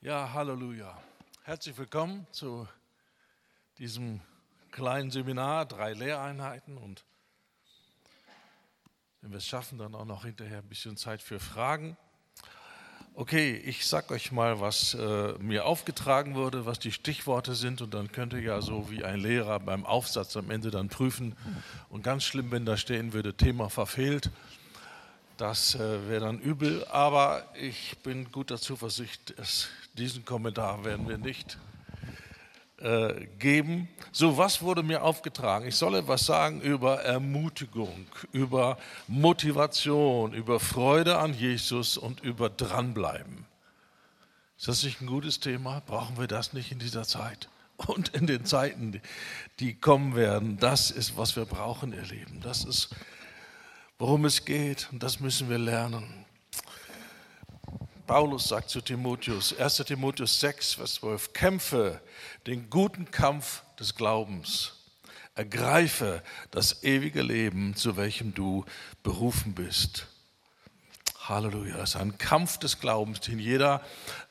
Ja, Halleluja. Herzlich willkommen zu diesem kleinen Seminar, drei Lehreinheiten und wenn wir es schaffen, dann auch noch hinterher ein bisschen Zeit für Fragen. Okay, ich sag euch mal, was äh, mir aufgetragen wurde, was die Stichworte sind und dann könnt ihr ja so wie ein Lehrer beim Aufsatz am Ende dann prüfen. Und ganz schlimm, wenn da stehen würde, Thema verfehlt, das äh, wäre dann übel, aber ich bin guter Zuversicht, es, diesen Kommentar werden wir nicht äh, geben. So, was wurde mir aufgetragen? Ich soll etwas sagen über Ermutigung, über Motivation, über Freude an Jesus und über Dranbleiben. Ist das nicht ein gutes Thema? Brauchen wir das nicht in dieser Zeit? Und in den Zeiten, die kommen werden, das ist, was wir brauchen, ihr Lieben. Das ist worum es geht. Und das müssen wir lernen. Paulus sagt zu Timotheus, 1 Timotheus 6, Vers 12, kämpfe den guten Kampf des Glaubens, ergreife das ewige Leben, zu welchem du berufen bist. Halleluja, es ist ein Kampf des Glaubens, den jeder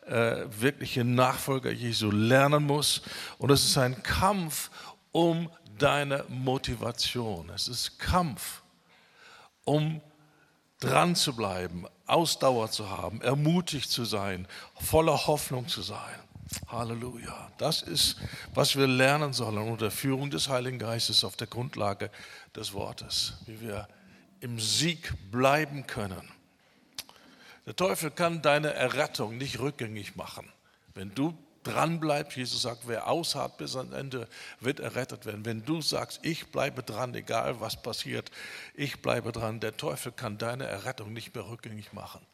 äh, wirkliche Nachfolger Jesu lernen muss. Und es ist ein Kampf um deine Motivation. Es ist Kampf um dran zu bleiben, Ausdauer zu haben, ermutigt zu sein, voller Hoffnung zu sein. Halleluja. Das ist, was wir lernen sollen unter Führung des Heiligen Geistes auf der Grundlage des Wortes, wie wir im Sieg bleiben können. Der Teufel kann deine Errettung nicht rückgängig machen. Wenn du dran bleibt. Jesus sagt, wer ausharrt bis ans Ende, wird errettet werden. Wenn du sagst, ich bleibe dran, egal was passiert, ich bleibe dran, der Teufel kann deine Errettung nicht mehr rückgängig machen.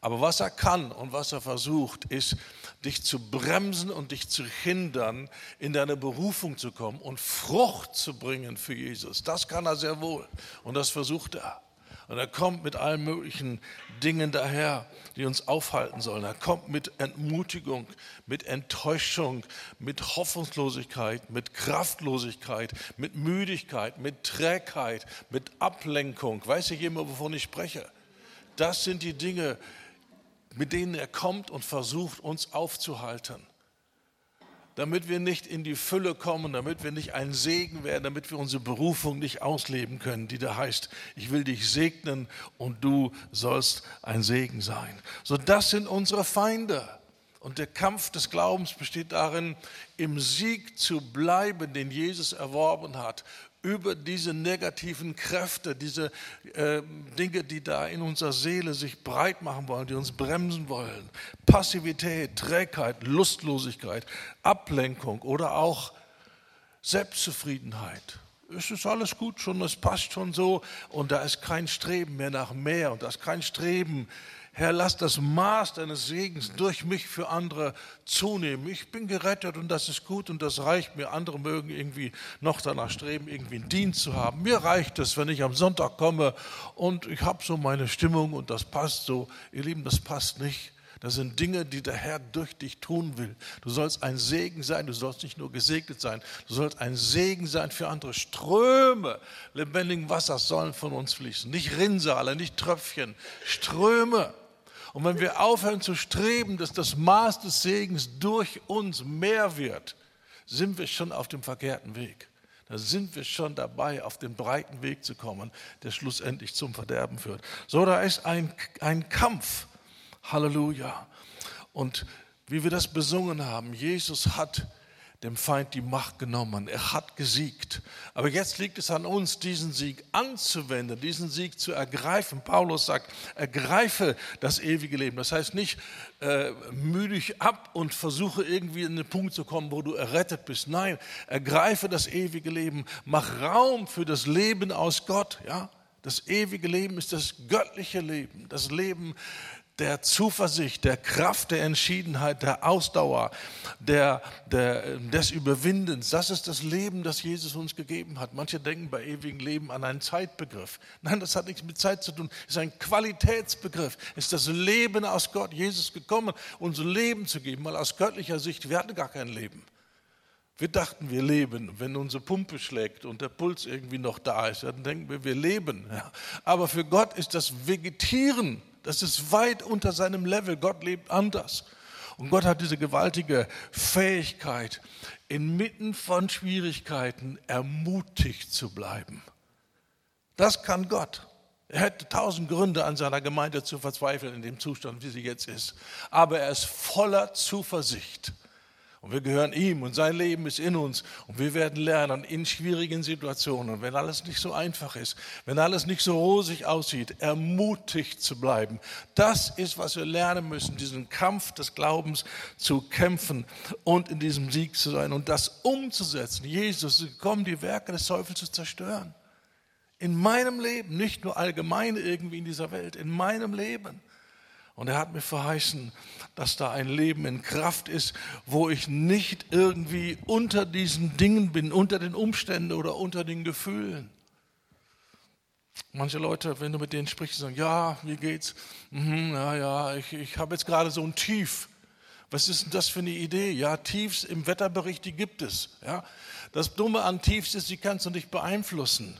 Aber was er kann und was er versucht, ist, dich zu bremsen und dich zu hindern, in deine Berufung zu kommen und Frucht zu bringen für Jesus. Das kann er sehr wohl und das versucht er. Und er kommt mit allen möglichen Dingen daher, die uns aufhalten sollen. Er kommt mit Entmutigung, mit Enttäuschung, mit Hoffnungslosigkeit, mit Kraftlosigkeit, mit Müdigkeit, mit Trägheit, mit Ablenkung. Weiß ich immer, wovon ich spreche? Das sind die Dinge, mit denen er kommt und versucht, uns aufzuhalten damit wir nicht in die Fülle kommen, damit wir nicht ein Segen werden, damit wir unsere Berufung nicht ausleben können, die da heißt, ich will dich segnen und du sollst ein Segen sein. So, das sind unsere Feinde. Und der Kampf des Glaubens besteht darin, im Sieg zu bleiben, den Jesus erworben hat, über diese negativen Kräfte, diese äh, Dinge, die da in unserer Seele sich breit machen wollen, die uns bremsen wollen. Passivität, Trägheit, Lustlosigkeit, Ablenkung oder auch Selbstzufriedenheit. Es ist alles gut schon, es passt schon so und da ist kein Streben mehr nach mehr und da ist kein Streben Herr, lass das Maß deines Segens durch mich für andere zunehmen. Ich bin gerettet und das ist gut und das reicht mir. Andere mögen irgendwie noch danach streben, irgendwie einen Dienst zu haben. Mir reicht es, wenn ich am Sonntag komme und ich habe so meine Stimmung und das passt so. Ihr Lieben, das passt nicht. Das sind Dinge, die der Herr durch dich tun will. Du sollst ein Segen sein, du sollst nicht nur gesegnet sein, du sollst ein Segen sein für andere. Ströme lebendigen Wassers sollen von uns fließen. Nicht Rinnsale, nicht Tröpfchen, Ströme. Und wenn wir aufhören zu streben, dass das Maß des Segens durch uns mehr wird, sind wir schon auf dem verkehrten Weg. Da sind wir schon dabei, auf den breiten Weg zu kommen, der schlussendlich zum Verderben führt. So, da ist ein, ein Kampf. Halleluja. Und wie wir das besungen haben, Jesus hat dem Feind die Macht genommen. Er hat gesiegt. Aber jetzt liegt es an uns, diesen Sieg anzuwenden, diesen Sieg zu ergreifen. Paulus sagt, ergreife das ewige Leben. Das heißt nicht, äh, müde dich ab und versuche irgendwie in den Punkt zu kommen, wo du errettet bist. Nein, ergreife das ewige Leben. Mach Raum für das Leben aus Gott. Ja? Das ewige Leben ist das göttliche Leben, das Leben der Zuversicht, der Kraft, der Entschiedenheit, der Ausdauer, der, der, des Überwindens. Das ist das Leben, das Jesus uns gegeben hat. Manche denken bei ewigem Leben an einen Zeitbegriff. Nein, das hat nichts mit Zeit zu tun. Es ist ein Qualitätsbegriff. Es ist das Leben aus Gott. Jesus gekommen, unser Leben zu geben, mal aus göttlicher Sicht. Wir hatten gar kein Leben. Wir dachten, wir leben. Wenn unsere Pumpe schlägt und der Puls irgendwie noch da ist, dann denken wir, wir leben. Aber für Gott ist das Vegetieren das ist weit unter seinem Level. Gott lebt anders. Und Gott hat diese gewaltige Fähigkeit, inmitten von Schwierigkeiten ermutigt zu bleiben. Das kann Gott. Er hätte tausend Gründe an seiner Gemeinde zu verzweifeln in dem Zustand, wie sie jetzt ist. Aber er ist voller Zuversicht. Und wir gehören ihm und sein Leben ist in uns. Und wir werden lernen in schwierigen Situationen, wenn alles nicht so einfach ist, wenn alles nicht so rosig aussieht, ermutigt zu bleiben. Das ist, was wir lernen müssen, diesen Kampf des Glaubens zu kämpfen und in diesem Sieg zu sein und das umzusetzen. Jesus ist gekommen, die Werke des Teufels zu zerstören. In meinem Leben, nicht nur allgemein irgendwie in dieser Welt, in meinem Leben. Und er hat mir verheißen, dass da ein Leben in Kraft ist, wo ich nicht irgendwie unter diesen Dingen bin, unter den Umständen oder unter den Gefühlen. Manche Leute, wenn du mit denen sprichst, sagen, ja, wie geht's? Mhm, ja, ja, ich, ich habe jetzt gerade so ein Tief. Was ist denn das für eine Idee? Ja, Tiefs im Wetterbericht, die gibt es. Ja? Das Dumme an Tiefs ist, die kannst du nicht beeinflussen.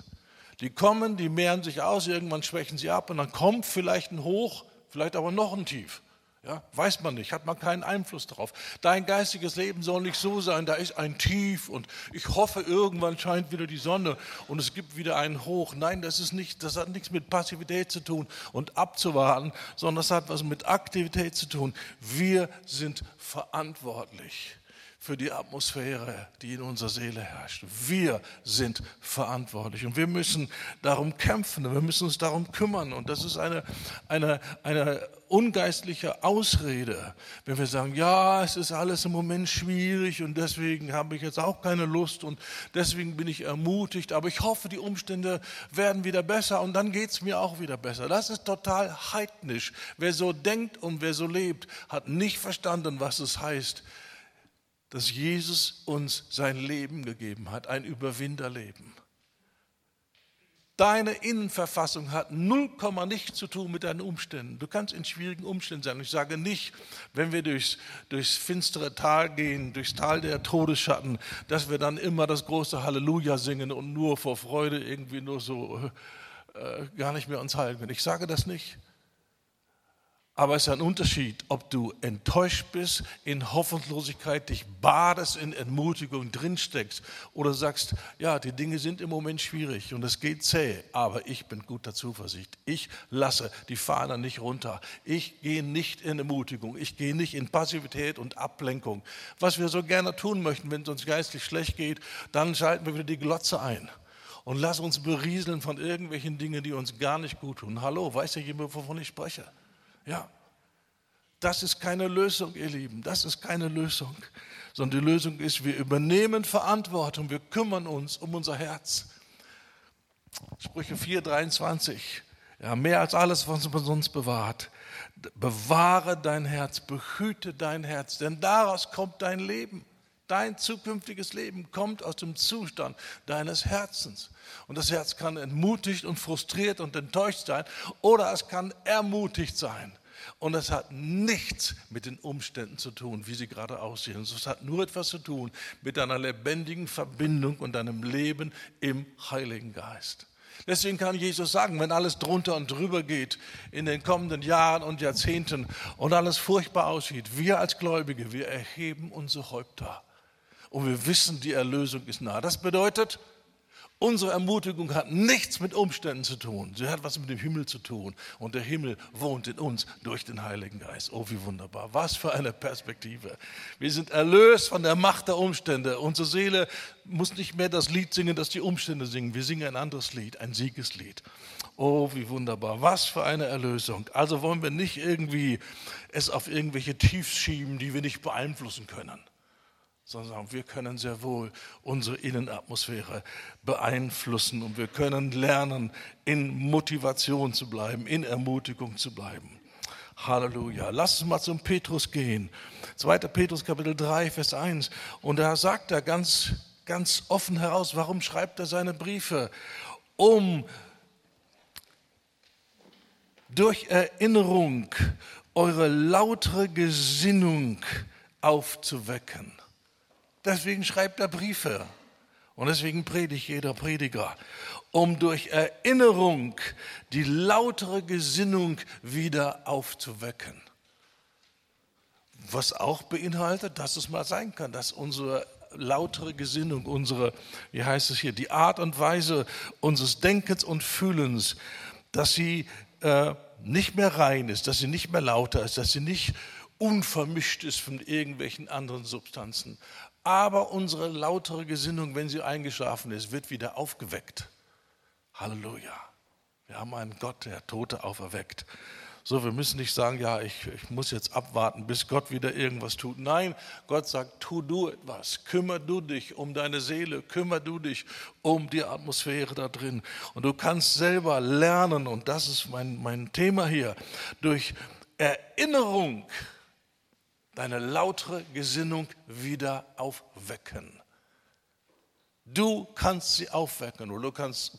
Die kommen, die mehren sich aus, irgendwann schwächen sie ab und dann kommt vielleicht ein Hoch, vielleicht aber noch ein Tief. Ja, weiß man nicht, hat man keinen Einfluss darauf. Dein geistiges Leben soll nicht so sein, da ist ein Tief und ich hoffe, irgendwann scheint wieder die Sonne und es gibt wieder einen Hoch. Nein, das ist nicht, das hat nichts mit Passivität zu tun und abzuwarten, sondern das hat was mit Aktivität zu tun. Wir sind verantwortlich für die Atmosphäre, die in unserer Seele herrscht. Wir sind verantwortlich und wir müssen darum kämpfen, wir müssen uns darum kümmern. Und das ist eine, eine, eine ungeistliche Ausrede, wenn wir sagen, ja, es ist alles im Moment schwierig und deswegen habe ich jetzt auch keine Lust und deswegen bin ich ermutigt, aber ich hoffe, die Umstände werden wieder besser und dann geht es mir auch wieder besser. Das ist total heidnisch. Wer so denkt und wer so lebt, hat nicht verstanden, was es heißt, dass Jesus uns sein Leben gegeben hat, ein Überwinderleben. Deine Innenverfassung hat null Komma nichts zu tun mit deinen Umständen. Du kannst in schwierigen Umständen sein. Ich sage nicht, wenn wir durchs, durchs finstere Tal gehen, durchs Tal der Todesschatten, dass wir dann immer das große Halleluja singen und nur vor Freude irgendwie nur so äh, gar nicht mehr uns halten. Ich sage das nicht. Aber es ist ein Unterschied, ob du enttäuscht bist, in Hoffnungslosigkeit dich badest, in Entmutigung drinsteckst oder sagst, ja, die Dinge sind im Moment schwierig und es geht zäh, aber ich bin guter Zuversicht. Ich lasse die Fahne nicht runter. Ich gehe nicht in Ermutigung. Ich gehe nicht in Passivität und Ablenkung. Was wir so gerne tun möchten, wenn es uns geistlich schlecht geht, dann schalten wir wieder die Glotze ein und lass uns berieseln von irgendwelchen Dingen, die uns gar nicht gut tun. Hallo, weiß ja jemand, wovon ich spreche? Ja, das ist keine Lösung, ihr Lieben. Das ist keine Lösung. Sondern die Lösung ist, wir übernehmen Verantwortung, wir kümmern uns um unser Herz. Sprüche 4, 23. Ja, mehr als alles, was man sonst bewahrt. Bewahre dein Herz, behüte dein Herz, denn daraus kommt dein Leben. Dein zukünftiges Leben kommt aus dem Zustand deines Herzens. Und das Herz kann entmutigt und frustriert und enttäuscht sein oder es kann ermutigt sein. Und es hat nichts mit den Umständen zu tun, wie sie gerade aussehen. Es hat nur etwas zu tun mit deiner lebendigen Verbindung und deinem Leben im Heiligen Geist. Deswegen kann Jesus sagen, wenn alles drunter und drüber geht in den kommenden Jahren und Jahrzehnten und alles furchtbar aussieht, wir als Gläubige, wir erheben unsere Häupter und wir wissen, die Erlösung ist nah. Das bedeutet, unsere Ermutigung hat nichts mit Umständen zu tun. Sie hat was mit dem Himmel zu tun. Und der Himmel wohnt in uns durch den Heiligen Geist. Oh, wie wunderbar. Was für eine Perspektive. Wir sind erlöst von der Macht der Umstände. Unsere Seele muss nicht mehr das Lied singen, das die Umstände singen. Wir singen ein anderes Lied, ein Siegeslied. Oh, wie wunderbar. Was für eine Erlösung. Also wollen wir nicht irgendwie es auf irgendwelche Tiefs schieben, die wir nicht beeinflussen können sondern wir können sehr wohl unsere Innenatmosphäre beeinflussen und wir können lernen, in Motivation zu bleiben, in Ermutigung zu bleiben. Halleluja. Lass uns mal zum Petrus gehen. 2. Petrus Kapitel 3, Vers 1. Und da sagt er ganz, ganz offen heraus, warum schreibt er seine Briefe? Um durch Erinnerung eure lautere Gesinnung aufzuwecken. Deswegen schreibt er Briefe. Und deswegen predigt jeder Prediger, um durch Erinnerung die lautere Gesinnung wieder aufzuwecken. was auch beinhaltet, dass es mal sein kann, dass unsere lautere Gesinnung, unsere, wie heißt es hier, die Art und Weise unseres Denkens und Fühlens, dass sie äh, nicht mehr rein ist, dass sie nicht mehr lauter ist, dass sie nicht unvermischt ist von irgendwelchen anderen Substanzen. Aber unsere lautere Gesinnung, wenn sie eingeschlafen ist, wird wieder aufgeweckt. Halleluja. Wir haben einen Gott, der Tote auferweckt. So, wir müssen nicht sagen, ja, ich, ich muss jetzt abwarten, bis Gott wieder irgendwas tut. Nein, Gott sagt, tu du etwas, kümmer du dich um deine Seele, kümmer du dich um die Atmosphäre da drin. Und du kannst selber lernen, und das ist mein, mein Thema hier, durch Erinnerung deine lautere Gesinnung wieder aufwecken. Du kannst sie aufwecken oder du kannst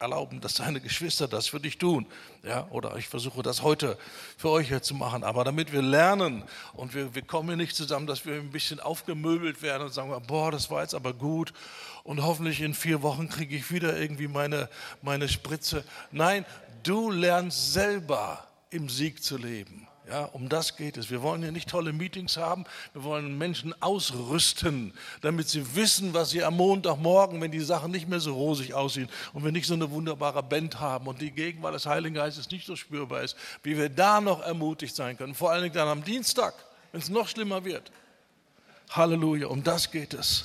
erlauben, dass deine Geschwister das für dich tun. Ja, oder ich versuche das heute für euch hier zu machen. Aber damit wir lernen und wir, wir kommen hier nicht zusammen, dass wir ein bisschen aufgemöbelt werden und sagen, boah, das war jetzt aber gut und hoffentlich in vier Wochen kriege ich wieder irgendwie meine, meine Spritze. Nein, du lernst selber im Sieg zu leben. Ja, um das geht es. Wir wollen hier nicht tolle Meetings haben. Wir wollen Menschen ausrüsten, damit sie wissen, was sie am Montagmorgen, wenn die Sachen nicht mehr so rosig aussehen und wir nicht so eine wunderbare Band haben und die Gegenwart des Heiligen Geistes nicht so spürbar ist, wie wir da noch ermutigt sein können. Vor allen Dingen dann am Dienstag, wenn es noch schlimmer wird. Halleluja, um das geht es.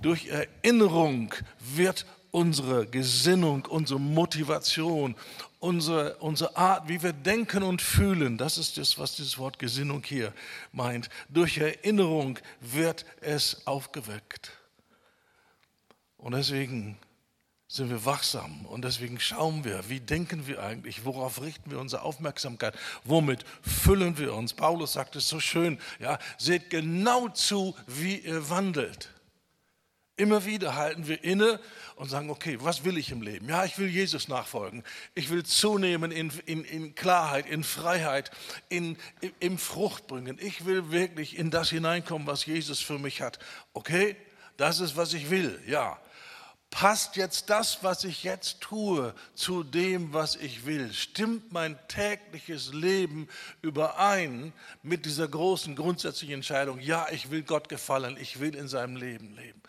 Durch Erinnerung wird unsere Gesinnung, unsere Motivation, unsere, unsere Art, wie wir denken und fühlen, das ist das, was dieses Wort Gesinnung hier meint. Durch Erinnerung wird es aufgeweckt. Und deswegen sind wir wachsam und deswegen schauen wir, wie denken wir eigentlich, worauf richten wir unsere Aufmerksamkeit, womit füllen wir uns. Paulus sagt es so schön, ja, seht genau zu, wie ihr wandelt. Immer wieder halten wir inne und sagen, okay, was will ich im Leben? Ja, ich will Jesus nachfolgen. Ich will zunehmen in, in, in Klarheit, in Freiheit, in, in, in Frucht bringen. Ich will wirklich in das hineinkommen, was Jesus für mich hat. Okay, das ist, was ich will, ja. Passt jetzt das, was ich jetzt tue, zu dem, was ich will? Stimmt mein tägliches Leben überein mit dieser großen grundsätzlichen Entscheidung? Ja, ich will Gott gefallen, ich will in seinem Leben leben.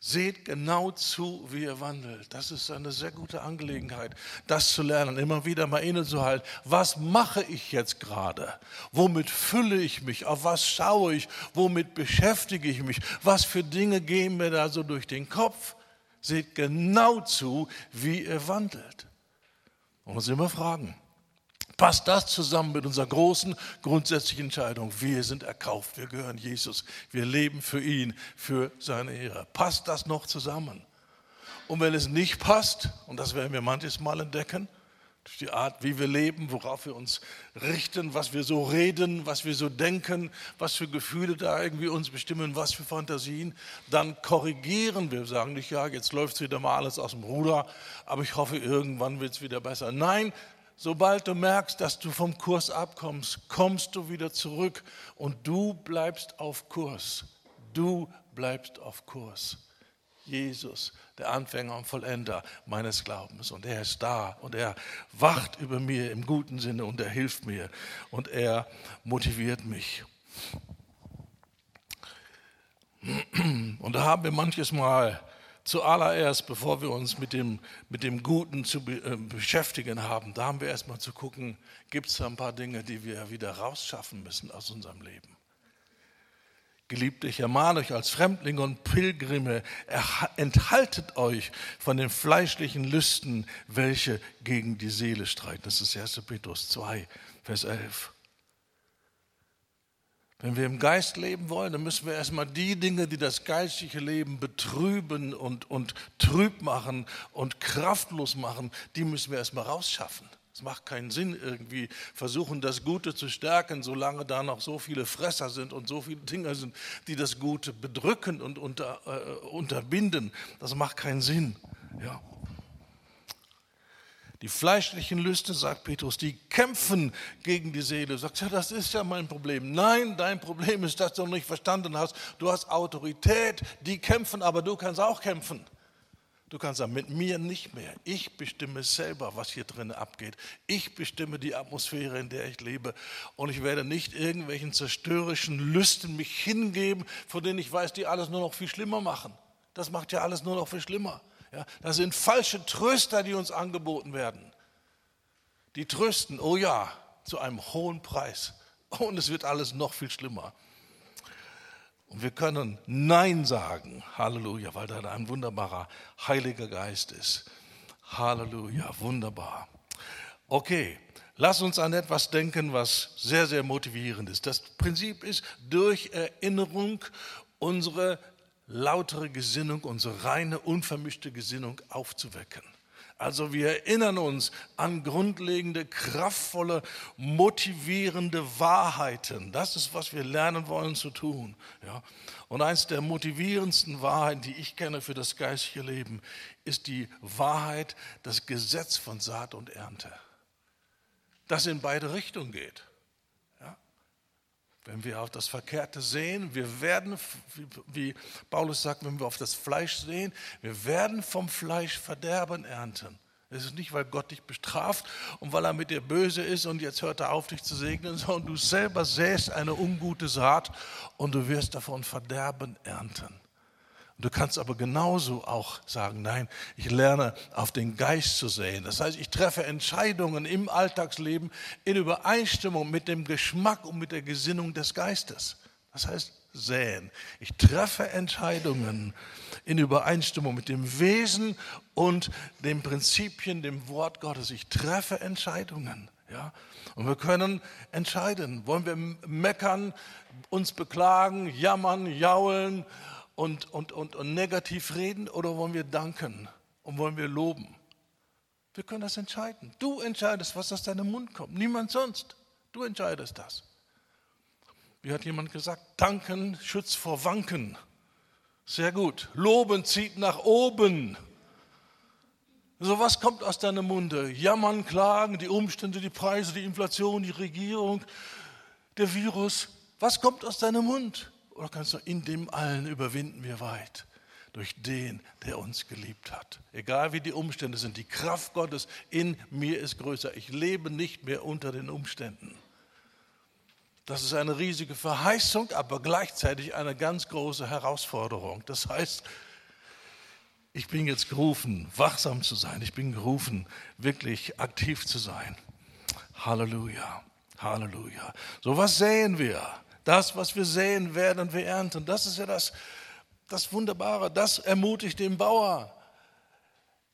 Seht genau zu, wie ihr wandelt. Das ist eine sehr gute Angelegenheit, das zu lernen, immer wieder mal innezuhalten. Was mache ich jetzt gerade? Womit fülle ich mich? Auf was schaue ich? Womit beschäftige ich mich? Was für Dinge gehen mir da so durch den Kopf? Seht genau zu, wie ihr wandelt. Und uns immer fragen, passt das zusammen mit unserer großen grundsätzlichen Entscheidung. Wir sind erkauft, wir gehören Jesus, wir leben für ihn, für seine Ehre. Passt das noch zusammen? Und wenn es nicht passt, und das werden wir manches Mal entdecken, durch die Art, wie wir leben, worauf wir uns richten, was wir so reden, was wir so denken, was für Gefühle da irgendwie uns bestimmen, was für Fantasien, dann korrigieren wir, sagen nicht, ja, jetzt läuft es wieder mal alles aus dem Ruder, aber ich hoffe, irgendwann wird es wieder besser. Nein, Sobald du merkst, dass du vom Kurs abkommst, kommst du wieder zurück und du bleibst auf Kurs. Du bleibst auf Kurs. Jesus, der Anfänger und Vollender meines Glaubens. Und er ist da und er wacht über mir im guten Sinne und er hilft mir und er motiviert mich. Und da haben wir manches Mal zuallererst, bevor wir uns mit dem, mit dem Guten zu be, äh, beschäftigen haben, da haben wir erstmal zu gucken, gibt es da ein paar Dinge, die wir wieder rausschaffen müssen aus unserem Leben. Geliebte, ich ermahne euch als Fremdlinge und Pilgrime, enthaltet euch von den fleischlichen Lüsten, welche gegen die Seele streiten. Das ist 1. Petrus 2, Vers 11. Wenn wir im Geist leben wollen, dann müssen wir erstmal die Dinge, die das geistliche Leben betrüben und, und trüb machen und kraftlos machen, die müssen wir erstmal rausschaffen. Es macht keinen Sinn, irgendwie versuchen, das Gute zu stärken, solange da noch so viele Fresser sind und so viele Dinge sind, die das Gute bedrücken und unter, äh, unterbinden. Das macht keinen Sinn. Ja. Die fleischlichen Lüste, sagt Petrus, die kämpfen gegen die Seele. Sagt, ja, das ist ja mein Problem. Nein, dein Problem ist, dass du noch nicht verstanden hast. Du hast Autorität, die kämpfen, aber du kannst auch kämpfen. Du kannst sagen, mit mir nicht mehr. Ich bestimme selber, was hier drin abgeht. Ich bestimme die Atmosphäre, in der ich lebe. Und ich werde nicht irgendwelchen zerstörerischen Lüsten mich hingeben, von denen ich weiß, die alles nur noch viel schlimmer machen. Das macht ja alles nur noch viel schlimmer. Ja, das sind falsche Tröster, die uns angeboten werden. Die trösten, oh ja, zu einem hohen Preis. Und es wird alles noch viel schlimmer. Und wir können Nein sagen, Halleluja, weil da ein wunderbarer Heiliger Geist ist. Halleluja, wunderbar. Okay, lass uns an etwas denken, was sehr, sehr motivierend ist. Das Prinzip ist, durch Erinnerung unsere lautere Gesinnung, unsere reine, unvermischte Gesinnung aufzuwecken. Also wir erinnern uns an grundlegende, kraftvolle, motivierende Wahrheiten. Das ist, was wir lernen wollen zu tun. Ja. Und eines der motivierendsten Wahrheiten, die ich kenne für das geistliche Leben, ist die Wahrheit, das Gesetz von Saat und Ernte. Das in beide Richtungen geht. Wenn wir auf das Verkehrte sehen, wir werden, wie Paulus sagt, wenn wir auf das Fleisch sehen, wir werden vom Fleisch Verderben ernten. Es ist nicht, weil Gott dich bestraft und weil er mit dir böse ist und jetzt hört er auf, dich zu segnen, sondern du selber säst eine ungute Saat und du wirst davon Verderben ernten. Du kannst aber genauso auch sagen, nein, ich lerne auf den Geist zu sehen. Das heißt, ich treffe Entscheidungen im Alltagsleben in Übereinstimmung mit dem Geschmack und mit der Gesinnung des Geistes. Das heißt, säen. Ich treffe Entscheidungen in Übereinstimmung mit dem Wesen und den Prinzipien, dem Wort Gottes. Ich treffe Entscheidungen. Ja? Und wir können entscheiden. Wollen wir meckern, uns beklagen, jammern, jaulen? Und, und, und, und negativ reden oder wollen wir danken und wollen wir loben? Wir können das entscheiden. Du entscheidest, was aus deinem Mund kommt. Niemand sonst. Du entscheidest das. Wie hat jemand gesagt? Danken schützt vor Wanken. Sehr gut. Loben zieht nach oben. So was kommt aus deinem Munde? Jammern, klagen, die Umstände, die Preise, die Inflation, die Regierung, der Virus. Was kommt aus deinem Mund? Oder kannst du, in dem allen überwinden wir weit durch den, der uns geliebt hat. Egal wie die Umstände sind, die Kraft Gottes in mir ist größer. Ich lebe nicht mehr unter den Umständen. Das ist eine riesige Verheißung, aber gleichzeitig eine ganz große Herausforderung. Das heißt, ich bin jetzt gerufen, wachsam zu sein. Ich bin gerufen, wirklich aktiv zu sein. Halleluja, Halleluja. So was sehen wir. Das, was wir säen, werden wir ernten. Das ist ja das, das Wunderbare. Das ermutigt den Bauer.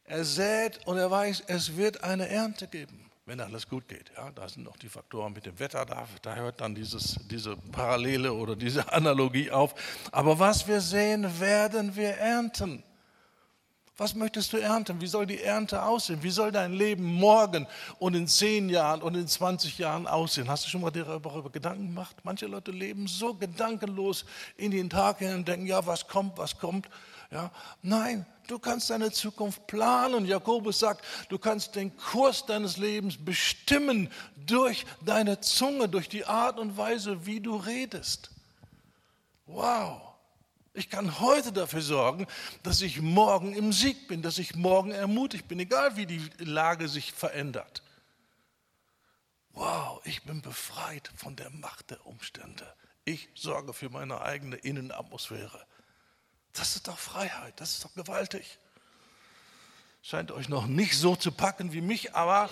Er sät und er weiß, es wird eine Ernte geben, wenn alles gut geht. Ja, da sind noch die Faktoren mit dem Wetter, da, da hört dann dieses, diese Parallele oder diese Analogie auf. Aber was wir sehen, werden wir ernten. Was möchtest du ernten? Wie soll die Ernte aussehen? Wie soll dein Leben morgen und in zehn Jahren und in 20 Jahren aussehen? Hast du schon mal darüber Gedanken gemacht? Manche Leute leben so gedankenlos in den Tag hin und denken, ja, was kommt, was kommt. Ja, nein, du kannst deine Zukunft planen. Jakobus sagt, du kannst den Kurs deines Lebens bestimmen durch deine Zunge, durch die Art und Weise, wie du redest. Wow. Ich kann heute dafür sorgen, dass ich morgen im Sieg bin, dass ich morgen ermutigt bin, egal wie die Lage sich verändert. Wow, ich bin befreit von der Macht der Umstände. Ich sorge für meine eigene Innenatmosphäre. Das ist doch Freiheit, das ist doch gewaltig. Scheint euch noch nicht so zu packen wie mich, aber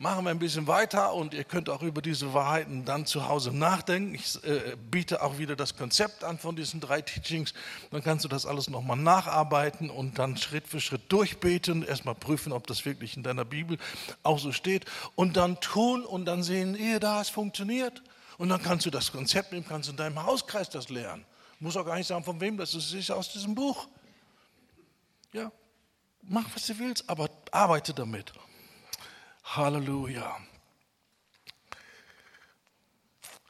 machen wir ein bisschen weiter und ihr könnt auch über diese Wahrheiten dann zu Hause nachdenken. Ich äh, biete auch wieder das Konzept an von diesen drei Teachings. Dann kannst du das alles nochmal nacharbeiten und dann Schritt für Schritt durchbeten, erstmal prüfen, ob das wirklich in deiner Bibel auch so steht und dann tun und dann sehen, ehe da es funktioniert. Und dann kannst du das Konzept nehmen, kannst in deinem Hauskreis das lernen. Muss auch gar nicht sagen, von wem das ist, es ist aus diesem Buch. Ja, mach, was du willst, aber arbeite damit. Halleluja.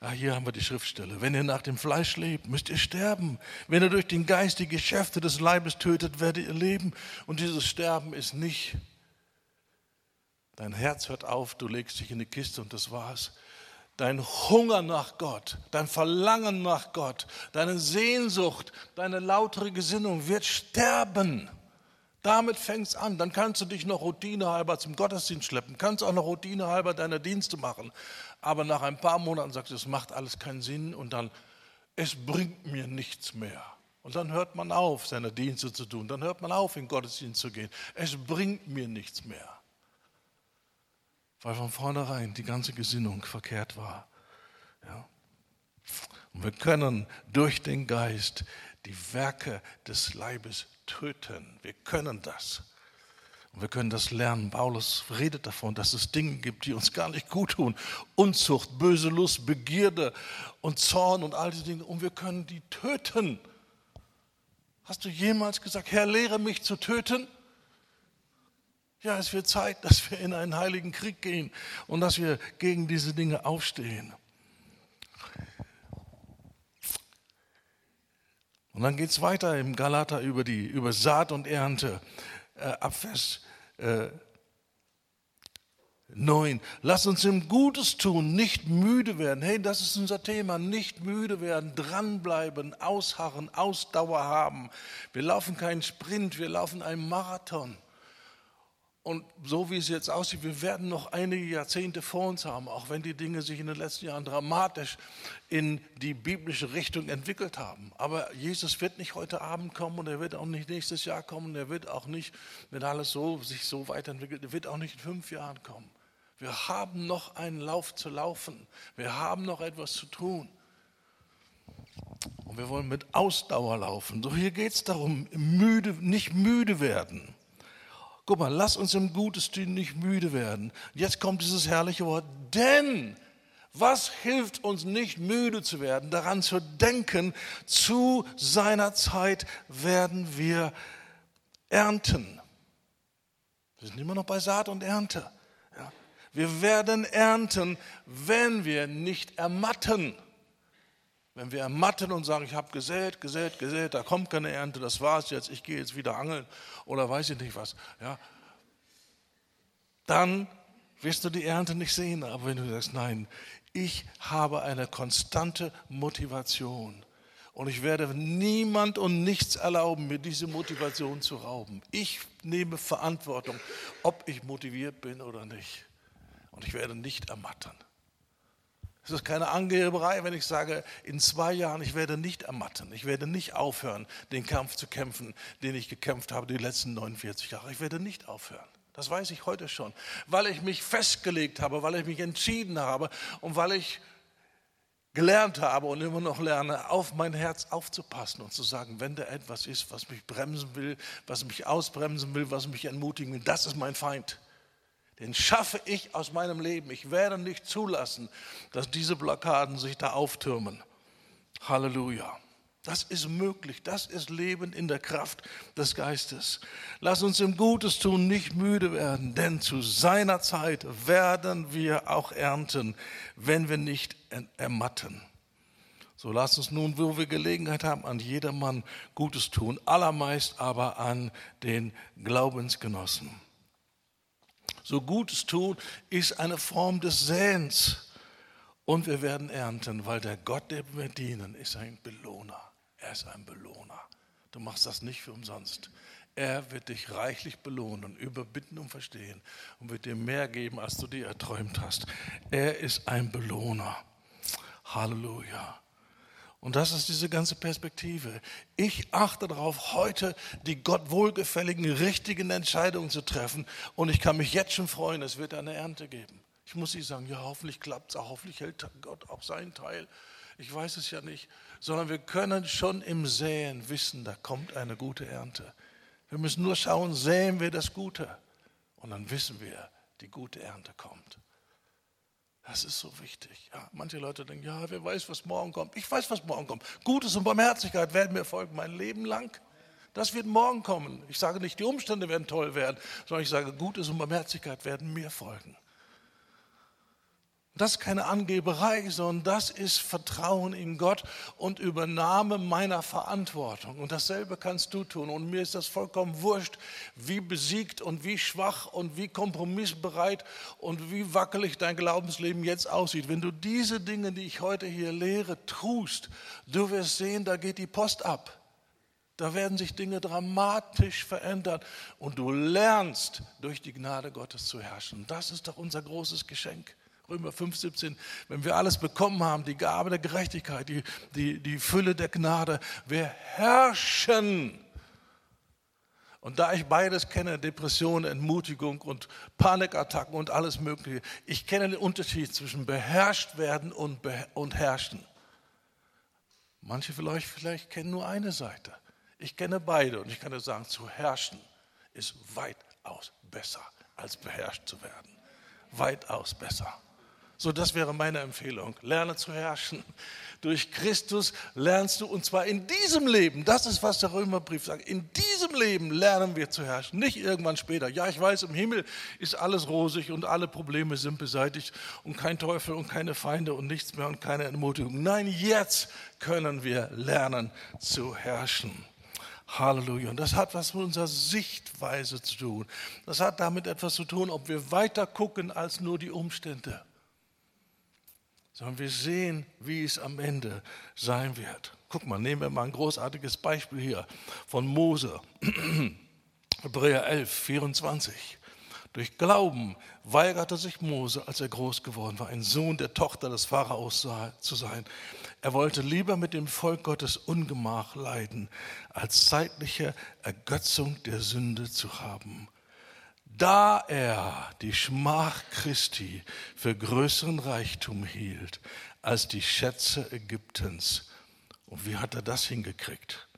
Ah, hier haben wir die Schriftstelle. Wenn ihr nach dem Fleisch lebt, müsst ihr sterben. Wenn ihr durch den Geist die Geschäfte des Leibes tötet, werdet ihr leben. Und dieses Sterben ist nicht, dein Herz hört auf, du legst dich in die Kiste und das war's. Dein Hunger nach Gott, dein Verlangen nach Gott, deine Sehnsucht, deine lautere Gesinnung wird sterben. Damit fängt es an. Dann kannst du dich noch routinehalber zum Gottesdienst schleppen, kannst auch noch routinehalber deine Dienste machen. Aber nach ein paar Monaten sagst du, es macht alles keinen Sinn und dann, es bringt mir nichts mehr. Und dann hört man auf, seine Dienste zu tun. Dann hört man auf, in Gottesdienst zu gehen. Es bringt mir nichts mehr. Weil von vornherein die ganze Gesinnung verkehrt war. Ja. Und wir können durch den Geist die Werke des Leibes töten. Wir können das. Und wir können das lernen. Paulus redet davon, dass es Dinge gibt, die uns gar nicht gut tun. Unzucht, böse Lust, Begierde und Zorn und all diese Dinge. Und wir können die töten. Hast du jemals gesagt, Herr, lehre mich zu töten? Ja, es wird Zeit, dass wir in einen heiligen Krieg gehen und dass wir gegen diese Dinge aufstehen. Und dann geht es weiter im Galater über, die, über Saat und Ernte. Äh, ab Vers äh, 9. Lass uns im Gutes tun, nicht müde werden. Hey, das ist unser Thema. Nicht müde werden, dranbleiben, ausharren, Ausdauer haben. Wir laufen keinen Sprint, wir laufen einen Marathon. Und so wie es jetzt aussieht, wir werden noch einige Jahrzehnte vor uns haben, auch wenn die Dinge sich in den letzten Jahren dramatisch in die biblische Richtung entwickelt haben. Aber Jesus wird nicht heute Abend kommen und er wird auch nicht nächstes Jahr kommen. Er wird auch nicht, wenn alles so, sich so weiterentwickelt, er wird auch nicht in fünf Jahren kommen. Wir haben noch einen Lauf zu laufen. Wir haben noch etwas zu tun. Und wir wollen mit Ausdauer laufen. So hier geht es darum, müde, nicht müde werden. Guck mal, lass uns im Gutes tun nicht müde werden. Jetzt kommt dieses herrliche Wort, denn was hilft uns nicht müde zu werden, daran zu denken, zu seiner Zeit werden wir ernten. Wir sind immer noch bei Saat und Ernte. Ja. Wir werden ernten, wenn wir nicht ermatten. Wenn wir ermatten und sagen, ich habe gesät, gesät, gesät, da kommt keine Ernte, das war's jetzt, ich gehe jetzt wieder angeln oder weiß ich nicht was, ja, dann wirst du die Ernte nicht sehen. Aber wenn du sagst, nein, ich habe eine konstante Motivation und ich werde niemand und nichts erlauben, mir diese Motivation zu rauben. Ich nehme Verantwortung, ob ich motiviert bin oder nicht. Und ich werde nicht ermatten. Es ist keine Angeberei, wenn ich sage, in zwei Jahren, ich werde nicht ermatten. Ich werde nicht aufhören, den Kampf zu kämpfen, den ich gekämpft habe die letzten 49 Jahre. Ich werde nicht aufhören. Das weiß ich heute schon, weil ich mich festgelegt habe, weil ich mich entschieden habe und weil ich gelernt habe und immer noch lerne, auf mein Herz aufzupassen und zu sagen, wenn da etwas ist, was mich bremsen will, was mich ausbremsen will, was mich entmutigen will, das ist mein Feind den schaffe ich aus meinem Leben. Ich werde nicht zulassen, dass diese Blockaden sich da auftürmen. Halleluja. Das ist möglich. Das ist Leben in der Kraft des Geistes. Lass uns im Gutes tun, nicht müde werden, denn zu seiner Zeit werden wir auch ernten, wenn wir nicht ermatten. So lass uns nun, wo wir Gelegenheit haben, an jedermann Gutes tun, allermeist aber an den Glaubensgenossen so Gutes tun, ist eine Form des Säens. Und wir werden ernten, weil der Gott, dem wir dienen, ist ein Belohner. Er ist ein Belohner. Du machst das nicht für umsonst. Er wird dich reichlich belohnen, überbitten und verstehen und wird dir mehr geben, als du dir erträumt hast. Er ist ein Belohner. Halleluja. Und das ist diese ganze Perspektive. Ich achte darauf, heute die Gott wohlgefälligen, richtigen Entscheidungen zu treffen. Und ich kann mich jetzt schon freuen, es wird eine Ernte geben. Ich muss nicht sagen, ja, hoffentlich klappt es hoffentlich hält Gott auch seinen Teil. Ich weiß es ja nicht. Sondern wir können schon im Säen wissen, da kommt eine gute Ernte. Wir müssen nur schauen, säen wir das Gute. Und dann wissen wir, die gute Ernte kommt. Das ist so wichtig. Ja, manche Leute denken, ja, wer weiß, was morgen kommt. Ich weiß, was morgen kommt. Gutes und Barmherzigkeit werden mir folgen mein Leben lang. Das wird morgen kommen. Ich sage nicht, die Umstände werden toll werden, sondern ich sage, Gutes und Barmherzigkeit werden mir folgen. Das ist keine Angeberei, sondern das ist Vertrauen in Gott und Übernahme meiner Verantwortung. Und dasselbe kannst du tun. Und mir ist das vollkommen wurscht, wie besiegt und wie schwach und wie kompromissbereit und wie wackelig dein Glaubensleben jetzt aussieht. Wenn du diese Dinge, die ich heute hier lehre, tust, du wirst sehen, da geht die Post ab. Da werden sich Dinge dramatisch verändern und du lernst durch die Gnade Gottes zu herrschen. Das ist doch unser großes Geschenk. Römer 5, 17, wenn wir alles bekommen haben, die Gabe der Gerechtigkeit, die, die, die Fülle der Gnade, wir herrschen. Und da ich beides kenne, Depression, Entmutigung und Panikattacken und alles Mögliche, ich kenne den Unterschied zwischen beherrscht werden und, be und herrschen. Manche vielleicht, vielleicht kennen nur eine Seite. Ich kenne beide und ich kann dir sagen, zu herrschen ist weitaus besser, als beherrscht zu werden. Weitaus besser. So, das wäre meine Empfehlung. Lerne zu herrschen. Durch Christus lernst du, und zwar in diesem Leben, das ist, was der Römerbrief sagt, in diesem Leben lernen wir zu herrschen, nicht irgendwann später. Ja, ich weiß, im Himmel ist alles rosig und alle Probleme sind beseitigt und kein Teufel und keine Feinde und nichts mehr und keine Entmutigung. Nein, jetzt können wir lernen zu herrschen. Halleluja. Und das hat was mit unserer Sichtweise zu tun. Das hat damit etwas zu tun, ob wir weiter gucken als nur die Umstände sondern wir sehen, wie es am Ende sein wird. Guck mal, nehmen wir mal ein großartiges Beispiel hier von Mose, Hebräer 11, 24. Durch Glauben weigerte sich Mose, als er groß geworden war, ein Sohn der Tochter des Pharaos zu sein. Er wollte lieber mit dem Volk Gottes Ungemach leiden, als zeitliche Ergötzung der Sünde zu haben da er die Schmach Christi für größeren Reichtum hielt als die Schätze Ägyptens. Und wie hat er das hingekriegt?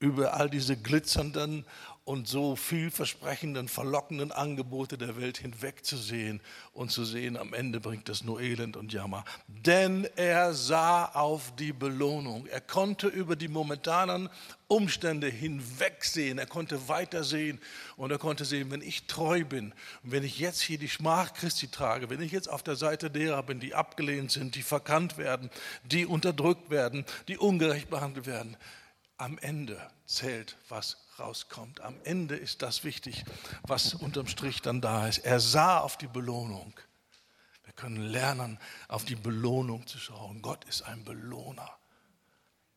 Über all diese glitzernden und so vielversprechenden, verlockenden Angebote der Welt hinwegzusehen und zu sehen, am Ende bringt es nur Elend und Jammer. Denn er sah auf die Belohnung. Er konnte über die momentanen Umstände hinwegsehen. Er konnte weitersehen und er konnte sehen, wenn ich treu bin wenn ich jetzt hier die Schmach Christi trage, wenn ich jetzt auf der Seite derer bin, die abgelehnt sind, die verkannt werden, die unterdrückt werden, die ungerecht behandelt werden, am Ende zählt, was rauskommt. Am Ende ist das wichtig, was unterm Strich dann da ist. Er sah auf die Belohnung. Wir können lernen, auf die Belohnung zu schauen. Gott ist ein Belohner.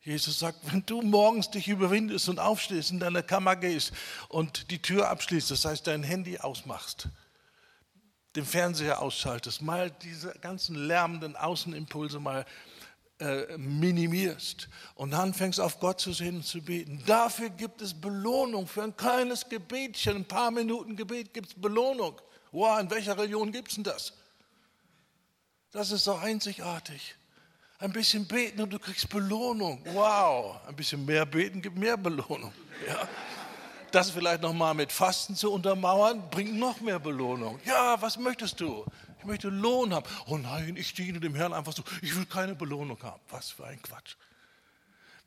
Jesus sagt, wenn du morgens dich überwindest und aufstehst, in deine Kammer gehst und die Tür abschließt, das heißt dein Handy ausmachst, den Fernseher ausschaltest, mal diese ganzen lärmenden Außenimpulse mal äh, minimierst und dann fängst auf Gott zu sehen und zu beten. Dafür gibt es Belohnung. Für ein kleines Gebetchen, ein paar Minuten Gebet gibt es Belohnung. Wow, in welcher Religion gibt es denn das? Das ist so einzigartig. Ein bisschen beten und du kriegst Belohnung. Wow, ein bisschen mehr beten gibt mehr Belohnung. Ja. Das vielleicht nochmal mit Fasten zu untermauern, bringt noch mehr Belohnung. Ja, was möchtest du? Ich möchte Lohn haben. Oh nein, ich diene dem Herrn einfach so. Ich will keine Belohnung haben. Was für ein Quatsch.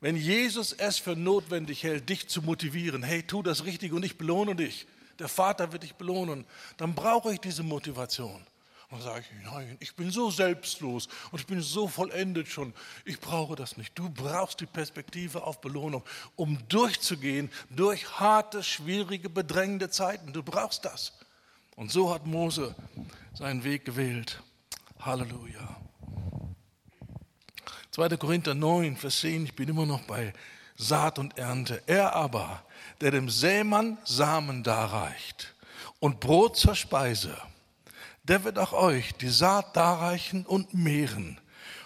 Wenn Jesus es für notwendig hält, dich zu motivieren, hey, tu das Richtige und ich belohne dich, der Vater wird dich belohnen, dann brauche ich diese Motivation. Und dann sage ich, nein, ich bin so selbstlos und ich bin so vollendet schon. Ich brauche das nicht. Du brauchst die Perspektive auf Belohnung, um durchzugehen durch harte, schwierige, bedrängende Zeiten. Du brauchst das. Und so hat Mose seinen Weg gewählt. Halleluja. 2. Korinther 9, Vers 10, ich bin immer noch bei Saat und Ernte. Er aber, der dem Sämann Samen darreicht und Brot zur Speise, der wird auch euch die Saat darreichen und mehren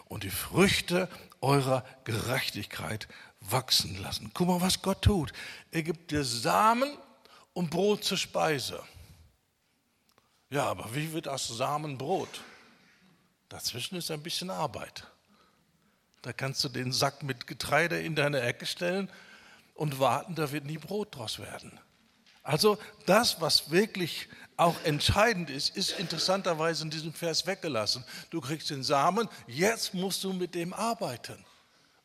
und die Früchte eurer Gerechtigkeit wachsen lassen. Guck mal, was Gott tut. Er gibt dir Samen und Brot zur Speise. Ja, aber wie wird das Samenbrot? Dazwischen ist ein bisschen Arbeit. Da kannst du den Sack mit Getreide in deine Ecke stellen und warten, da wird nie Brot draus werden. Also das, was wirklich auch entscheidend ist, ist interessanterweise in diesem Vers weggelassen. Du kriegst den Samen, jetzt musst du mit dem arbeiten.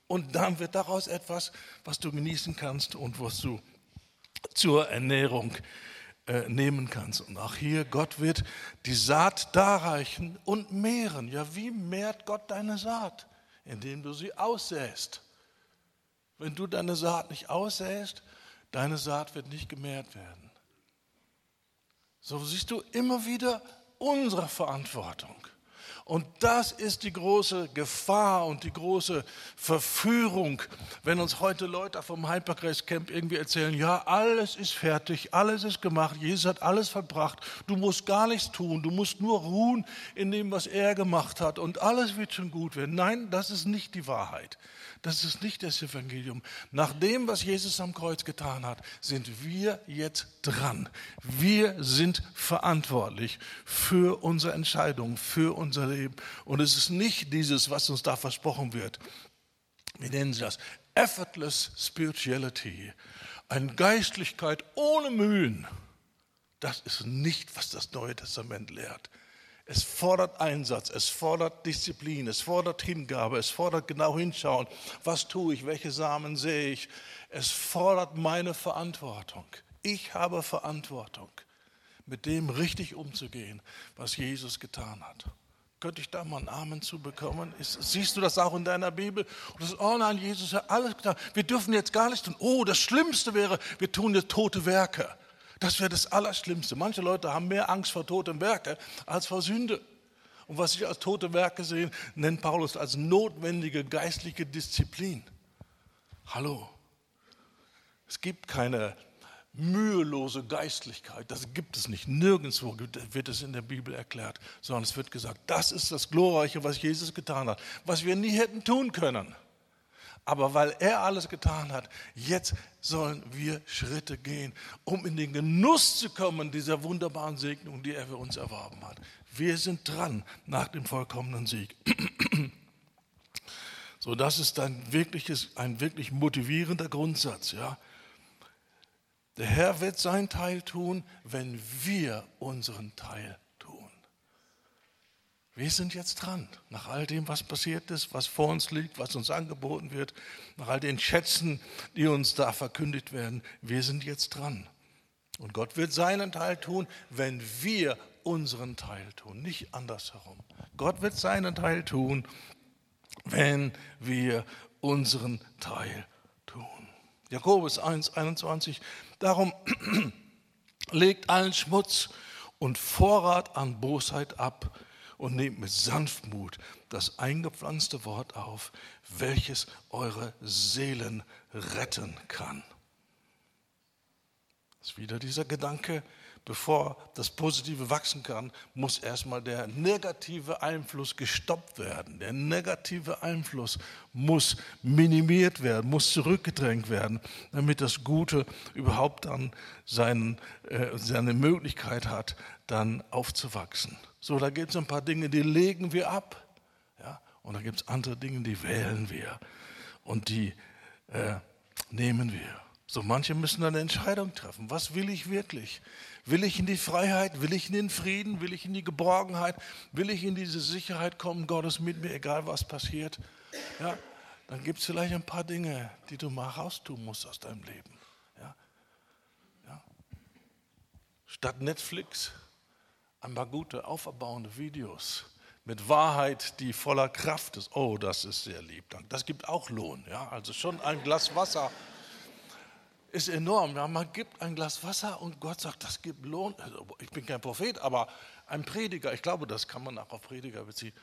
Und dann wird daraus etwas, was du genießen kannst und was du zur Ernährung äh, nehmen kannst. Und auch hier, Gott wird die Saat darreichen und mehren. Ja, wie mehrt Gott deine Saat? Indem du sie aussäst. Wenn du deine Saat nicht aussäst, deine Saat wird nicht gemehrt werden. So siehst du immer wieder unsere Verantwortung. Und das ist die große Gefahr und die große Verführung, wenn uns heute Leute vom Hypergrace Camp irgendwie erzählen, ja, alles ist fertig, alles ist gemacht, Jesus hat alles verbracht, du musst gar nichts tun, du musst nur ruhen in dem, was er gemacht hat und alles wird schon gut werden. Nein, das ist nicht die Wahrheit. Das ist nicht das Evangelium. Nach dem, was Jesus am Kreuz getan hat, sind wir jetzt dran. Wir sind verantwortlich für unsere Entscheidungen, für unser Leben. Und es ist nicht dieses, was uns da versprochen wird. Wir nennen sie das Effortless Spirituality. Eine Geistlichkeit ohne Mühen. Das ist nicht, was das Neue Testament lehrt. Es fordert Einsatz, es fordert Disziplin, es fordert Hingabe, es fordert genau hinschauen, was tue ich, welche Samen sehe ich. Es fordert meine Verantwortung. Ich habe Verantwortung, mit dem richtig umzugehen, was Jesus getan hat. Könnte ich da mal einen Amen zu bekommen? Ist, siehst du das auch in deiner Bibel? Das, oh nein, Jesus hat alles getan. Wir dürfen jetzt gar nichts tun. Oh, das Schlimmste wäre, wir tun jetzt tote Werke. Das wäre das Allerschlimmste. Manche Leute haben mehr Angst vor toten Werke als vor Sünde. Und was sie als tote Werke sehen, nennt Paulus als notwendige geistliche Disziplin. Hallo. Es gibt keine mühelose Geistlichkeit. Das gibt es nicht. Nirgendwo wird es in der Bibel erklärt, sondern es wird gesagt, das ist das Glorreiche, was Jesus getan hat, was wir nie hätten tun können. Aber weil er alles getan hat, jetzt sollen wir Schritte gehen, um in den Genuss zu kommen dieser wunderbaren Segnung, die er für uns erworben hat. Wir sind dran nach dem vollkommenen Sieg. So, das ist ein, wirkliches, ein wirklich motivierender Grundsatz. Ja? Der Herr wird seinen Teil tun, wenn wir unseren Teil wir sind jetzt dran, nach all dem, was passiert ist, was vor uns liegt, was uns angeboten wird, nach all den Schätzen, die uns da verkündigt werden. Wir sind jetzt dran. Und Gott wird seinen Teil tun, wenn wir unseren Teil tun, nicht andersherum. Gott wird seinen Teil tun, wenn wir unseren Teil tun. Jakobus 1, 21. Darum legt allen Schmutz und Vorrat an Bosheit ab und nehmt mit Sanftmut das eingepflanzte Wort auf, welches eure Seelen retten kann. Das ist wieder dieser Gedanke, bevor das Positive wachsen kann, muss erstmal der negative Einfluss gestoppt werden. Der negative Einfluss muss minimiert werden, muss zurückgedrängt werden, damit das Gute überhaupt dann seinen, äh, seine Möglichkeit hat, dann aufzuwachsen. So, da gibt es ein paar Dinge, die legen wir ab. Ja? Und da gibt es andere Dinge, die wählen wir. Und die äh, nehmen wir. So, manche müssen eine Entscheidung treffen. Was will ich wirklich? Will ich in die Freiheit? Will ich in den Frieden? Will ich in die Geborgenheit? Will ich in diese Sicherheit kommen? Gott ist mit mir, egal was passiert. Ja, dann gibt es vielleicht ein paar Dinge, die du mal raustun musst aus deinem Leben. Ja? Ja? Statt Netflix ein paar gute, auferbauende Videos mit Wahrheit, die voller Kraft ist. Oh, das ist sehr lieb. Das gibt auch Lohn. Ja? Also schon ein Glas Wasser ist enorm. Ja? Man gibt ein Glas Wasser und Gott sagt, das gibt Lohn. Also, ich bin kein Prophet, aber ein Prediger, ich glaube, das kann man auch auf Prediger beziehen.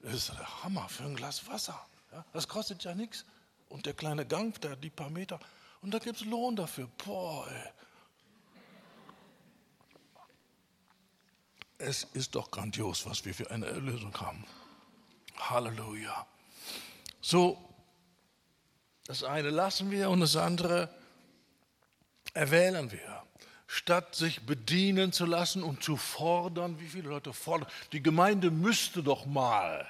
Das ist der Hammer für ein Glas Wasser. Ja? Das kostet ja nichts. Und der kleine Gang, der, die paar Meter. Und da gibt es Lohn dafür. Boah, ey. Es ist doch grandios, was wir für eine Erlösung haben. Halleluja. So, das eine lassen wir und das andere erwählen wir. Statt sich bedienen zu lassen und zu fordern, wie viele Leute fordern, die Gemeinde müsste doch mal.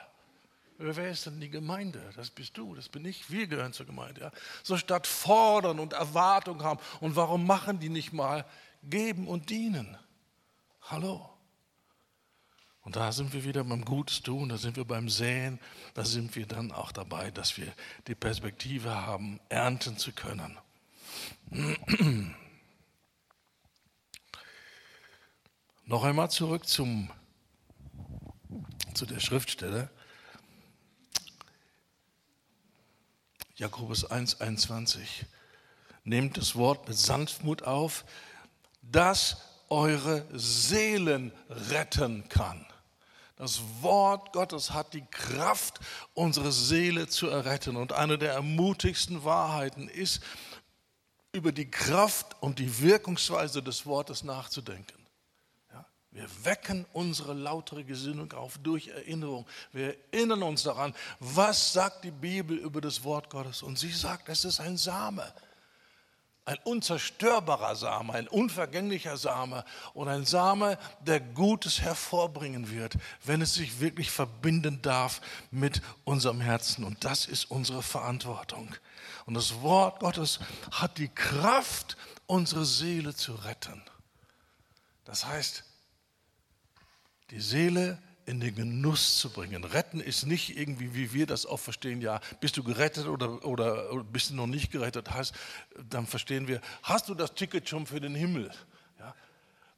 Wer ist denn die Gemeinde? Das bist du, das bin ich. Wir gehören zur Gemeinde. Ja? So statt fordern und Erwartung haben. Und warum machen die nicht mal? Geben und dienen. Hallo. Und da sind wir wieder beim Gutes tun, da sind wir beim Säen, da sind wir dann auch dabei, dass wir die Perspektive haben, ernten zu können. Noch einmal zurück zum, zu der Schriftstelle. Jakobus 1,21. Nehmt das Wort mit Sanftmut auf, das eure Seelen retten kann Das Wort Gottes hat die Kraft, unsere Seele zu erretten. Und eine der ermutigsten Wahrheiten ist, über die Kraft und die Wirkungsweise des Wortes nachzudenken. Wir wecken unsere lautere Gesinnung auf durch Erinnerung. Wir erinnern uns daran, was sagt die Bibel über das Wort Gottes. Und sie sagt, es ist ein Same ein unzerstörbarer Same, ein unvergänglicher Same und ein Same, der Gutes hervorbringen wird, wenn es sich wirklich verbinden darf mit unserem Herzen. Und das ist unsere Verantwortung. Und das Wort Gottes hat die Kraft, unsere Seele zu retten. Das heißt, die Seele in den Genuss zu bringen. Retten ist nicht irgendwie, wie wir das oft verstehen, ja, bist du gerettet oder, oder, oder bist du noch nicht gerettet, heißt, dann verstehen wir, hast du das Ticket schon für den Himmel?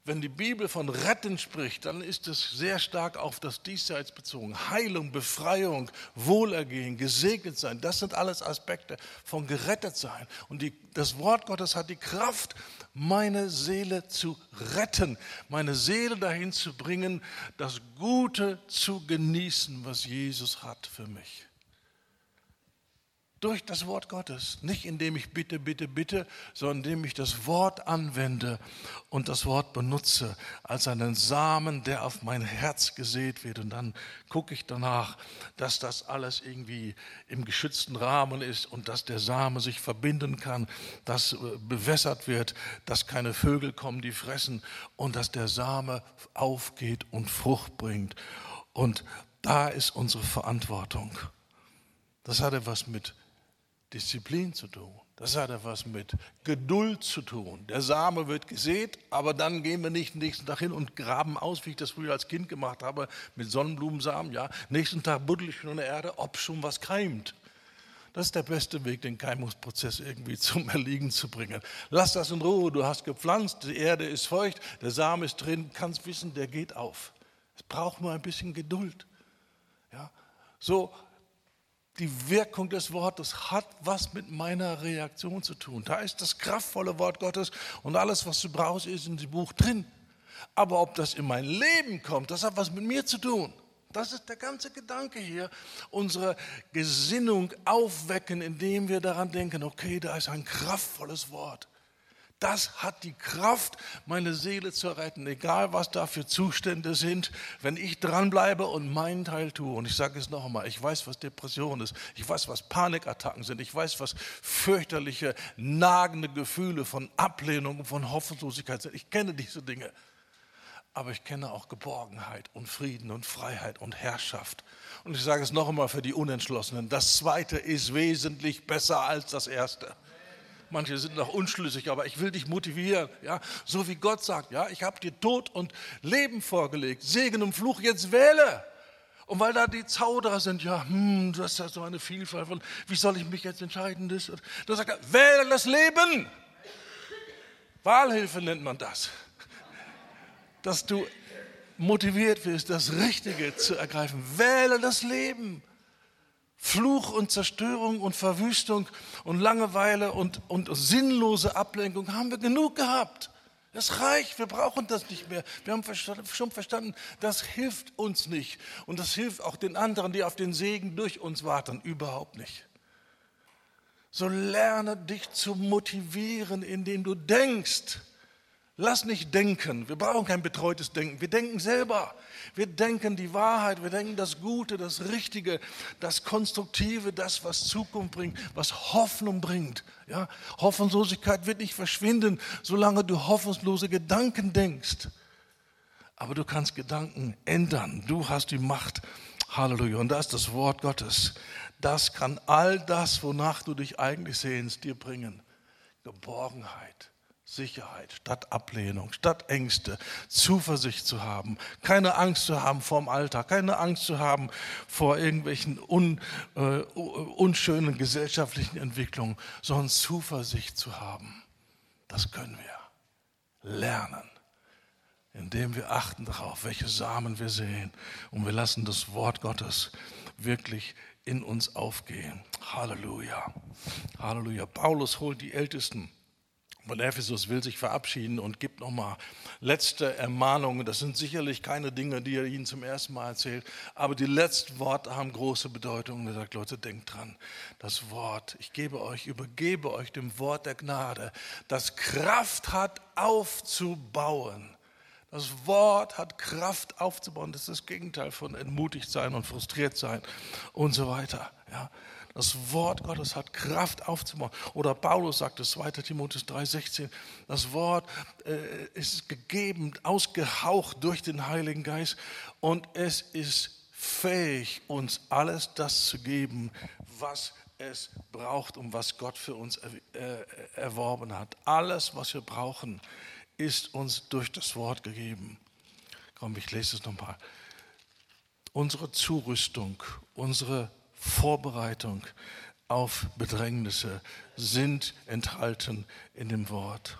Wenn die Bibel von Retten spricht, dann ist es sehr stark auf das Diesseits bezogen. Heilung, Befreiung, Wohlergehen, gesegnet sein, das sind alles Aspekte von gerettet sein. Und die, das Wort Gottes hat die Kraft, meine Seele zu retten, meine Seele dahin zu bringen, das Gute zu genießen, was Jesus hat für mich. Durch das Wort Gottes. Nicht indem ich bitte, bitte, bitte, sondern indem ich das Wort anwende und das Wort benutze als einen Samen, der auf mein Herz gesät wird. Und dann gucke ich danach, dass das alles irgendwie im geschützten Rahmen ist und dass der Same sich verbinden kann, dass äh, bewässert wird, dass keine Vögel kommen, die fressen und dass der Same aufgeht und Frucht bringt. Und da ist unsere Verantwortung. Das hat etwas mit Disziplin zu tun. Das hat etwas mit Geduld zu tun. Der Same wird gesät, aber dann gehen wir nicht nächsten Tag hin und graben aus, wie ich das früher als Kind gemacht habe, mit Sonnenblumensamen. Ja, nächsten Tag buddel ich schon in der Erde, ob schon was keimt. Das ist der beste Weg, den Keimungsprozess irgendwie zum Erliegen zu bringen. Lass das in Ruhe. Du hast gepflanzt, die Erde ist feucht, der Same ist drin, kannst wissen, der geht auf. Es braucht nur ein bisschen Geduld. Ja, so die Wirkung des Wortes hat was mit meiner Reaktion zu tun. Da ist das kraftvolle Wort Gottes und alles, was du brauchst, ist in dem Buch drin. Aber ob das in mein Leben kommt, das hat was mit mir zu tun. Das ist der ganze Gedanke hier. Unsere Gesinnung aufwecken, indem wir daran denken, okay, da ist ein kraftvolles Wort. Das hat die Kraft, meine Seele zu retten, egal was da für Zustände sind, wenn ich dranbleibe und meinen Teil tue. Und ich sage es noch einmal, ich weiß, was Depression ist, ich weiß, was Panikattacken sind, ich weiß, was fürchterliche, nagende Gefühle von Ablehnung von Hoffnungslosigkeit sind. Ich kenne diese Dinge. Aber ich kenne auch Geborgenheit und Frieden und Freiheit und Herrschaft. Und ich sage es noch einmal für die Unentschlossenen, das Zweite ist wesentlich besser als das Erste. Manche sind noch unschlüssig, aber ich will dich motivieren. Ja? So wie Gott sagt, ja, ich habe dir Tod und Leben vorgelegt, Segen und Fluch, jetzt wähle. Und weil da die Zauderer sind, ja, hm, das ist ja so eine Vielfalt von, wie soll ich mich jetzt entscheiden? Das, da sagt er, wähle das Leben. Wahlhilfe nennt man das. Dass du motiviert wirst, das Richtige zu ergreifen. Wähle das Leben. Fluch und Zerstörung und Verwüstung und Langeweile und, und sinnlose Ablenkung haben wir genug gehabt. Das reicht, wir brauchen das nicht mehr. Wir haben schon verstanden, das hilft uns nicht. Und das hilft auch den anderen, die auf den Segen durch uns warten, überhaupt nicht. So lerne dich zu motivieren, indem du denkst. Lass nicht denken. Wir brauchen kein betreutes Denken. Wir denken selber. Wir denken die Wahrheit. Wir denken das Gute, das Richtige, das Konstruktive, das, was Zukunft bringt, was Hoffnung bringt. Ja? Hoffnungslosigkeit wird nicht verschwinden, solange du hoffnungslose Gedanken denkst. Aber du kannst Gedanken ändern. Du hast die Macht. Halleluja. Und das ist das Wort Gottes. Das kann all das, wonach du dich eigentlich sehnst, dir bringen. Geborgenheit Sicherheit statt Ablehnung, statt Ängste, Zuversicht zu haben, keine Angst zu haben vor dem Alltag, keine Angst zu haben vor irgendwelchen un, äh, unschönen gesellschaftlichen Entwicklungen, sondern Zuversicht zu haben. Das können wir lernen, indem wir achten darauf, welche Samen wir sehen und wir lassen das Wort Gottes wirklich in uns aufgehen. Halleluja. Halleluja. Paulus holt die Ältesten Und Ephesus will sich verabschieden und gibt nochmal letzte Ermahnungen. Das sind sicherlich keine Dinge, die er ihnen zum ersten Mal erzählt, aber die letzten Worte haben große Bedeutung. Er sagt, Leute, denkt dran, das Wort, ich gebe euch, übergebe euch dem Wort der Gnade, das Kraft hat aufzubauen. Das Wort hat Kraft aufzubauen. Das ist das Gegenteil von entmutigt sein und frustriert sein und so weiter. Ja. Das Wort Gottes hat Kraft aufzubauen. Oder Paulus sagt es, 2. Timotheus 3,16, das Wort äh, ist gegeben, ausgehaucht durch den Heiligen Geist und es ist fähig, uns alles das zu geben, was es braucht und was Gott für uns äh, erworben hat. Alles, was wir brauchen, ist uns durch das Wort gegeben. Komm, ich lese es nochmal. Unsere Zurüstung, unsere Vorbereitung auf Bedrängnisse sind enthalten in dem Wort.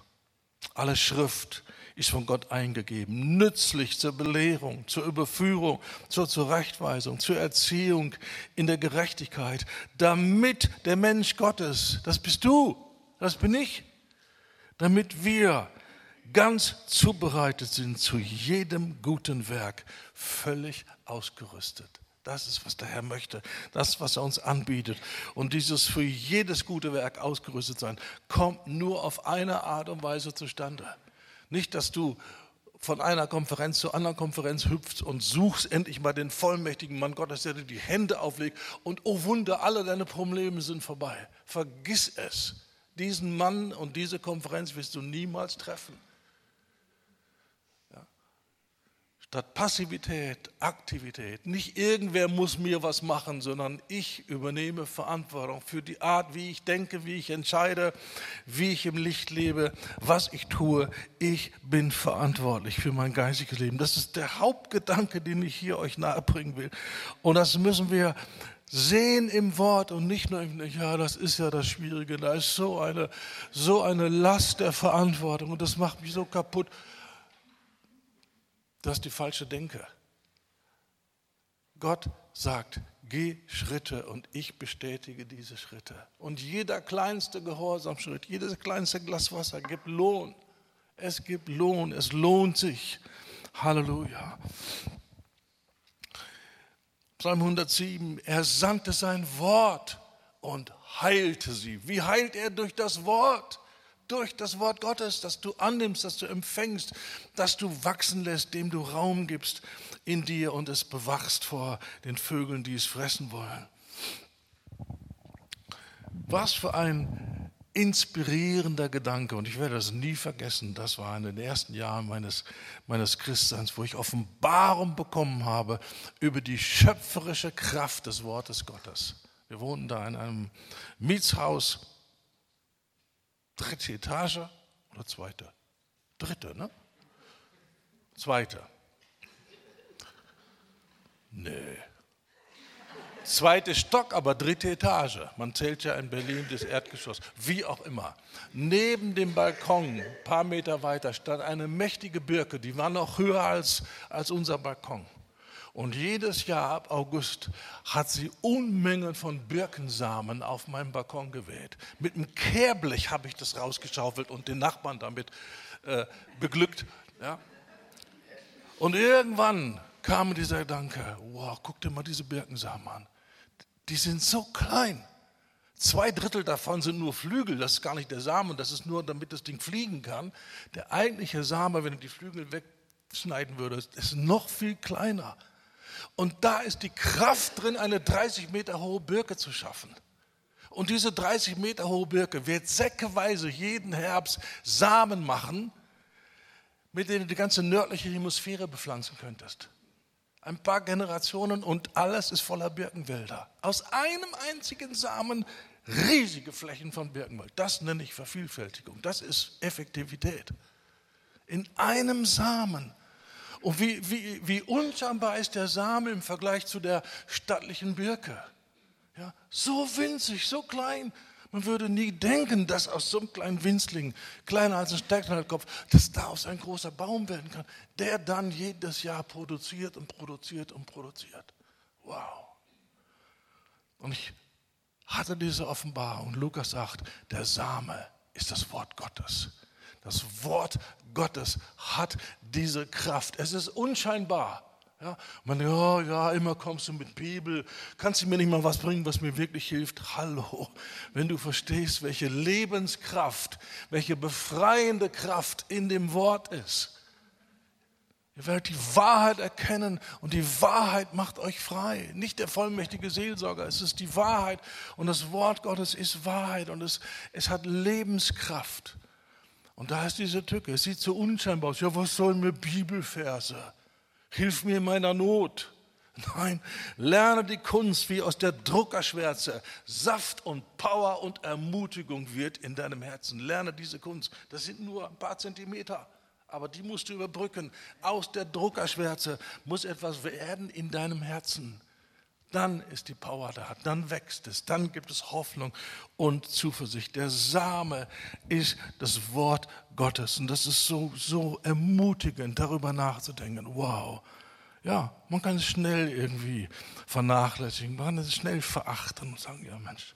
Alle Schrift ist von Gott eingegeben, nützlich zur Belehrung, zur Überführung, zur Zurechtweisung, zur Erziehung in der Gerechtigkeit, damit der Mensch Gottes, das bist du, das bin ich, damit wir ganz zubereitet sind zu jedem guten Werk, völlig ausgerüstet. Das ist, was der Herr möchte. Das, was er uns anbietet. Und dieses für jedes gute Werk ausgerüstet sein, kommt nur auf eine Art und Weise zustande. Nicht, dass du von einer Konferenz zur anderen Konferenz hüpfst und suchst endlich mal den vollmächtigen Mann Gottes, der dir die Hände auflegt und oh Wunder, alle deine Probleme sind vorbei. Vergiss es. Diesen Mann und diese Konferenz wirst du niemals treffen. Statt Passivität, Aktivität. Nicht irgendwer muss mir was machen, sondern ich übernehme Verantwortung für die Art, wie ich denke, wie ich entscheide, wie ich im Licht lebe, was ich tue. Ich bin verantwortlich für mein geistiges Leben. Das ist der Hauptgedanke, den ich hier euch nahebringen will. Und das müssen wir sehen im Wort und nicht nur, ja, das ist ja das Schwierige, da ist so eine, so eine Last der Verantwortung und das macht mich so kaputt. Das ist die falsche Denke. Gott sagt, geh Schritte und ich bestätige diese Schritte. Und jeder kleinste Gehorsamschritt, jedes kleinste Glas Wasser gibt Lohn. Es gibt Lohn, es lohnt sich. Halleluja. Psalm 107, er sandte sein Wort und heilte sie. Wie heilt er durch das Wort? Durch das Wort Gottes, das du annimmst, das du empfängst, das du wachsen lässt, dem du Raum gibst in dir und es bewachst vor den Vögeln, die es fressen wollen. Was für ein inspirierender Gedanke und ich werde das nie vergessen. Das war in den ersten Jahren meines, meines Christseins, wo ich Offenbarung bekommen habe über die schöpferische Kraft des Wortes Gottes. Wir wohnten da in einem Mietshaus dritte Etage oder zweite? Dritte, ne? Zweite. Nee. Zweite Stock, aber dritte Etage. Man zählt ja in Berlin das Erdgeschoss. Wie auch immer. Neben dem Balkon, ein paar Meter weiter, stand eine mächtige Birke. Die war noch höher als, als unser Balkon. Und jedes Jahr ab August hat sie Unmengen von Birkensamen auf meinem Balkon geweht. Mit einem Kehrblech habe ich das rausgeschaufelt und den Nachbarn damit äh, beglückt. Ja. Und irgendwann kam dieser Gedanke, wow, guck dir mal diese Birkensamen an. Die sind so klein. Zwei Drittel davon sind nur Flügel, das ist gar nicht der Samen, das ist nur, damit das Ding fliegen kann. Der eigentliche Same, wenn du die Flügel wegschneiden würdest, ist noch viel kleiner. Und da ist die Kraft drin, eine 30 Meter hohe Birke zu schaffen. Und diese 30 Meter hohe Birke wird säckeweise jeden Herbst Samen machen, mit denen du die ganze nördliche Hemisphäre bepflanzen könntest. Ein paar Generationen und alles ist voller Birkenwälder. Aus einem einzigen Samen riesige Flächen von Birkenwald. Das nenne ich Vervielfältigung. Das ist Effektivität. In einem Samen und wie, wie, wie unscheinbar ist der Same im Vergleich zu der stattlichen Birke. Ja, so winzig, so klein. Man würde nie denken, dass aus so einem kleinen Winzling, kleiner als ein Stärknallkopf, dass daraus ein großer Baum werden kann, der dann jedes Jahr produziert und produziert und produziert. Wow. Und ich hatte diese Offenbarung. Lukas sagt, der Same ist das Wort Gottes. Das Wort Gottes hat diese Kraft. Es ist unscheinbar. Ja, man, ja, ja, immer kommst du mit Bibel. Kannst du mir nicht mal was bringen, was mir wirklich hilft? Hallo, wenn du verstehst, welche Lebenskraft, welche befreiende Kraft in dem Wort ist. Ihr werdet die Wahrheit erkennen und die Wahrheit macht euch frei. Nicht der vollmächtige Seelsorger, es ist die Wahrheit und das Wort Gottes ist Wahrheit und es, es hat Lebenskraft. Und da ist diese Tücke, es sieht so unscheinbar aus. Ja, was sollen mir Bibelverse? Hilf mir in meiner Not. Nein, lerne die Kunst, wie aus der Druckerschwärze Saft und Power und Ermutigung wird in deinem Herzen. Lerne diese Kunst. Das sind nur ein paar Zentimeter aber die musst du überbrücken. Aus der Druckerschwärze muss etwas werden in deinem Herzen. Dann ist die Power da, dann wächst es, dann gibt es Hoffnung und Zuversicht. Der Same ist das Wort Gottes und das ist so, so ermutigend, darüber nachzudenken. Wow, ja, man kann es schnell irgendwie vernachlässigen, man kann es schnell verachten und sagen, ja Mensch,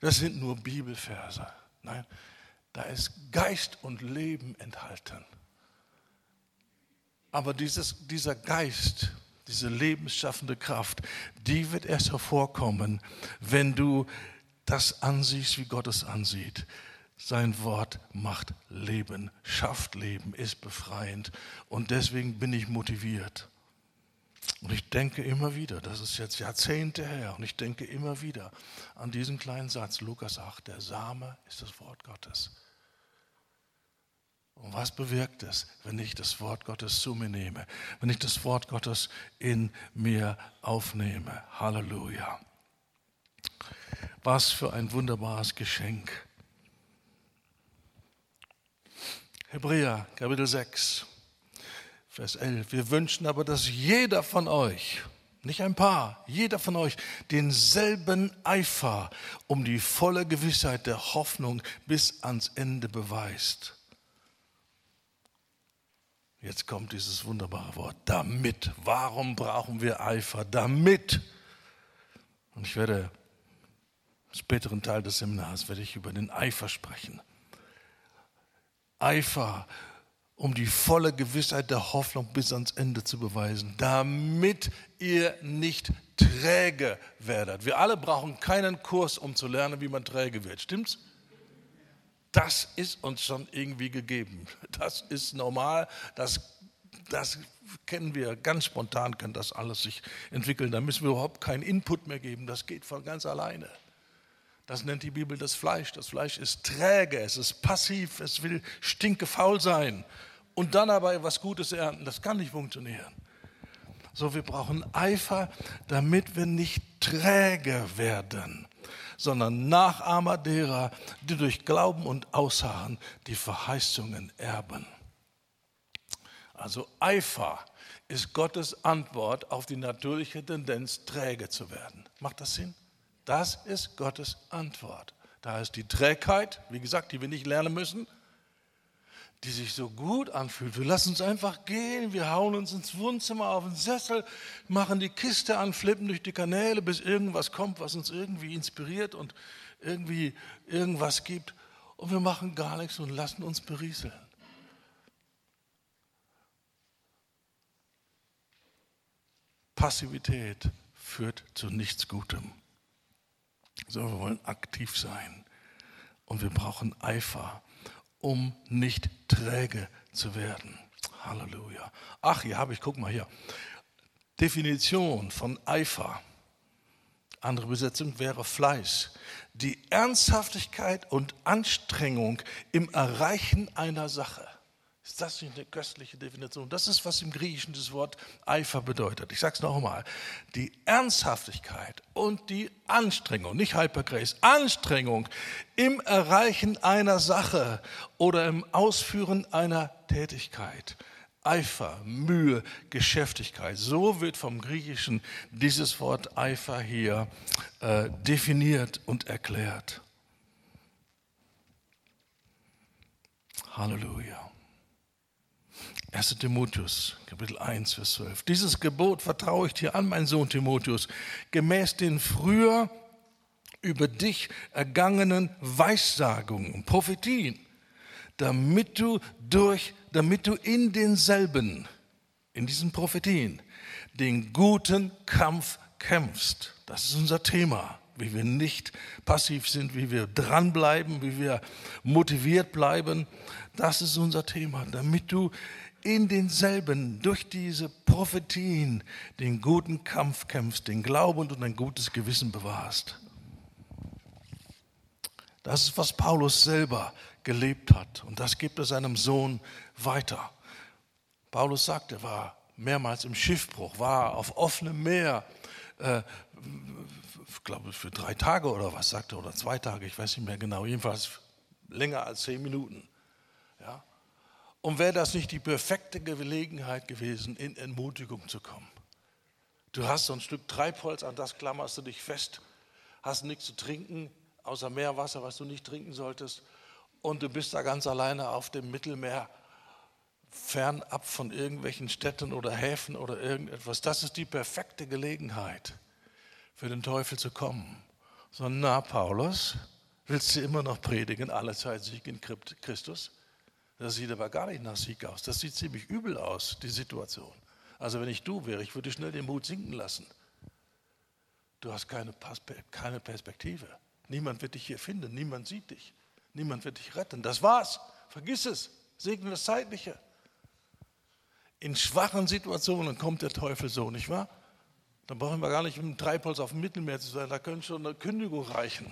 das sind nur Bibelverse. Nein, da ist Geist und Leben enthalten. Aber dieses, dieser Geist, diese lebensschaffende Kraft, die wird erst hervorkommen, wenn du das ansiehst, wie Gott es ansieht. Sein Wort macht Leben, schafft Leben, ist befreiend. Und deswegen bin ich motiviert. Und ich denke immer wieder, das ist jetzt Jahrzehnte her, und ich denke immer wieder an diesen kleinen Satz, Lukas 8, der Same ist das Wort Gottes. Und was bewirkt es, wenn ich das Wort Gottes zu mir nehme, wenn ich das Wort Gottes in mir aufnehme? Halleluja. Was für ein wunderbares Geschenk. Hebräer Kapitel 6, Vers 11. Wir wünschen aber, dass jeder von euch, nicht ein paar, jeder von euch denselben Eifer um die volle Gewissheit der Hoffnung bis ans Ende beweist Jetzt kommt dieses wunderbare Wort, damit. Warum brauchen wir Eifer? Damit. Und ich werde im späteren Teil des Seminars werde ich über den Eifer sprechen. Eifer, um die volle Gewissheit der Hoffnung bis ans Ende zu beweisen, damit ihr nicht träge werdet. Wir alle brauchen keinen Kurs, um zu lernen, wie man träge wird. Stimmt's? Das ist uns schon irgendwie gegeben. Das ist normal, das, das kennen wir, ganz spontan kann das alles sich entwickeln. Da müssen wir überhaupt keinen Input mehr geben, das geht von ganz alleine. Das nennt die Bibel das Fleisch. Das Fleisch ist träge, es ist passiv, es will stinkefaul sein und dann aber was Gutes ernten. Das kann nicht funktionieren. So, wir brauchen Eifer, damit wir nicht träge werden sondern Nachahmer derer, die durch Glauben und Ausharren die Verheißungen erben. Also Eifer ist Gottes Antwort auf die natürliche Tendenz, träge zu werden. Macht das Sinn? Das ist Gottes Antwort. Da ist die Trägheit, wie gesagt, die wir nicht lernen müssen, die sich so gut anfühlt. Wir lassen uns einfach gehen, wir hauen uns ins Wohnzimmer auf den Sessel, machen die Kiste an, flippen durch die Kanäle, bis irgendwas kommt, was uns irgendwie inspiriert und irgendwie irgendwas gibt. Und wir machen gar nichts und lassen uns berieseln. Passivität führt zu nichts Gutem. So, wir wollen aktiv sein und wir brauchen Eifer um nicht träge zu werden. Halleluja. Ach, hier habe ich, guck mal hier. Definition von Eifer. Andere Besetzung wäre Fleiß. Die Ernsthaftigkeit und Anstrengung im Erreichen einer Sache. Ist das nicht eine köstliche Definition? Das ist, was im Griechischen das Wort Eifer bedeutet. Ich sage es noch einmal. Die Ernsthaftigkeit und die Anstrengung, nicht Hypergrace, Anstrengung im Erreichen einer Sache oder im Ausführen einer Tätigkeit. Eifer, Mühe, Geschäftigkeit. So wird vom Griechischen dieses Wort Eifer hier äh, definiert und erklärt. Halleluja. 1. Timotheus, Kapitel 1, Vers 12. Dieses Gebot vertraue ich dir an, mein Sohn Timotheus, gemäß den früher über dich ergangenen Weissagungen, Prophetien, damit du durch, damit du in denselben, in diesen Prophetien, den guten Kampf kämpfst. Das ist unser Thema, wie wir nicht passiv sind, wie wir dranbleiben, wie wir motiviert bleiben. Das ist unser Thema, damit du in denselben, durch diese Prophetien, den guten Kampf kämpfst, den Glauben und ein gutes Gewissen bewahrst. Das ist, was Paulus selber gelebt hat und das gibt er seinem Sohn weiter. Paulus sagt, er war mehrmals im Schiffbruch, war auf offenem Meer, äh, glaube für drei Tage oder was sagt er, oder zwei Tage, ich weiß nicht mehr genau, jedenfalls länger als zehn Minuten. Ja? Und wäre das nicht die perfekte Gelegenheit gewesen, in Entmutigung zu kommen? Du hast so ein Stück Treibholz, an das klammerst du dich fest, hast nichts zu trinken, außer Meerwasser, was du nicht trinken solltest. Und du bist da ganz alleine auf dem Mittelmeer, fernab von irgendwelchen Städten oder Häfen oder irgendetwas. Das ist die perfekte Gelegenheit für den Teufel zu kommen. So, na, Paulus, willst du immer noch predigen, alle Zeit Sieg in Christus? Das sieht aber gar nicht nach Sieg aus. Das sieht ziemlich übel aus, die Situation. Also wenn ich du wäre, ich würde schnell den Mut sinken lassen. Du hast keine, keine Perspektive. Niemand wird dich hier finden, niemand sieht dich, niemand wird dich retten. Das war's. Vergiss es. Segne das Zeitliche. In schwachen Situationen kommt der Teufel so, nicht wahr? Dann brauchen wir gar nicht mit dem Treibholz auf dem Mittelmeer zu sein, da könnte schon eine Kündigung reichen.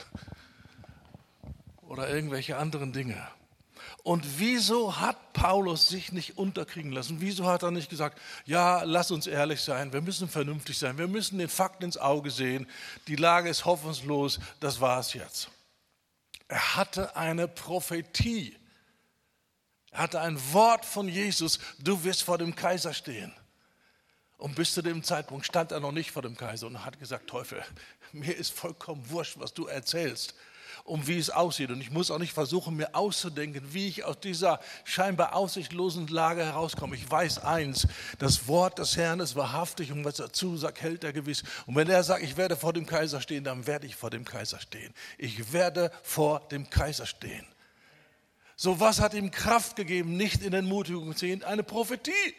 Oder irgendwelche anderen Dinge. Und wieso hat Paulus sich nicht unterkriegen lassen? Wieso hat er nicht gesagt, ja, lass uns ehrlich sein, wir müssen vernünftig sein, wir müssen den Fakten ins Auge sehen, die Lage ist hoffnungslos, das war es jetzt. Er hatte eine Prophetie. Er hatte ein Wort von Jesus, du wirst vor dem Kaiser stehen. Und bis zu dem Zeitpunkt stand er noch nicht vor dem Kaiser und hat gesagt, Teufel, mir ist vollkommen wurscht, was du erzählst um wie es aussieht. Und ich muss auch nicht versuchen, mir auszudenken, wie ich aus dieser scheinbar aussichtlosen Lage herauskomme. Ich weiß eins, das Wort des Herrn ist wahrhaftig und was er zusagt, hält er gewiss. Und wenn er sagt, ich werde vor dem Kaiser stehen, dann werde ich vor dem Kaiser stehen. Ich werde vor dem Kaiser stehen. So was hat ihm Kraft gegeben, nicht in Entmutigung zu gehen? Eine Prophetie.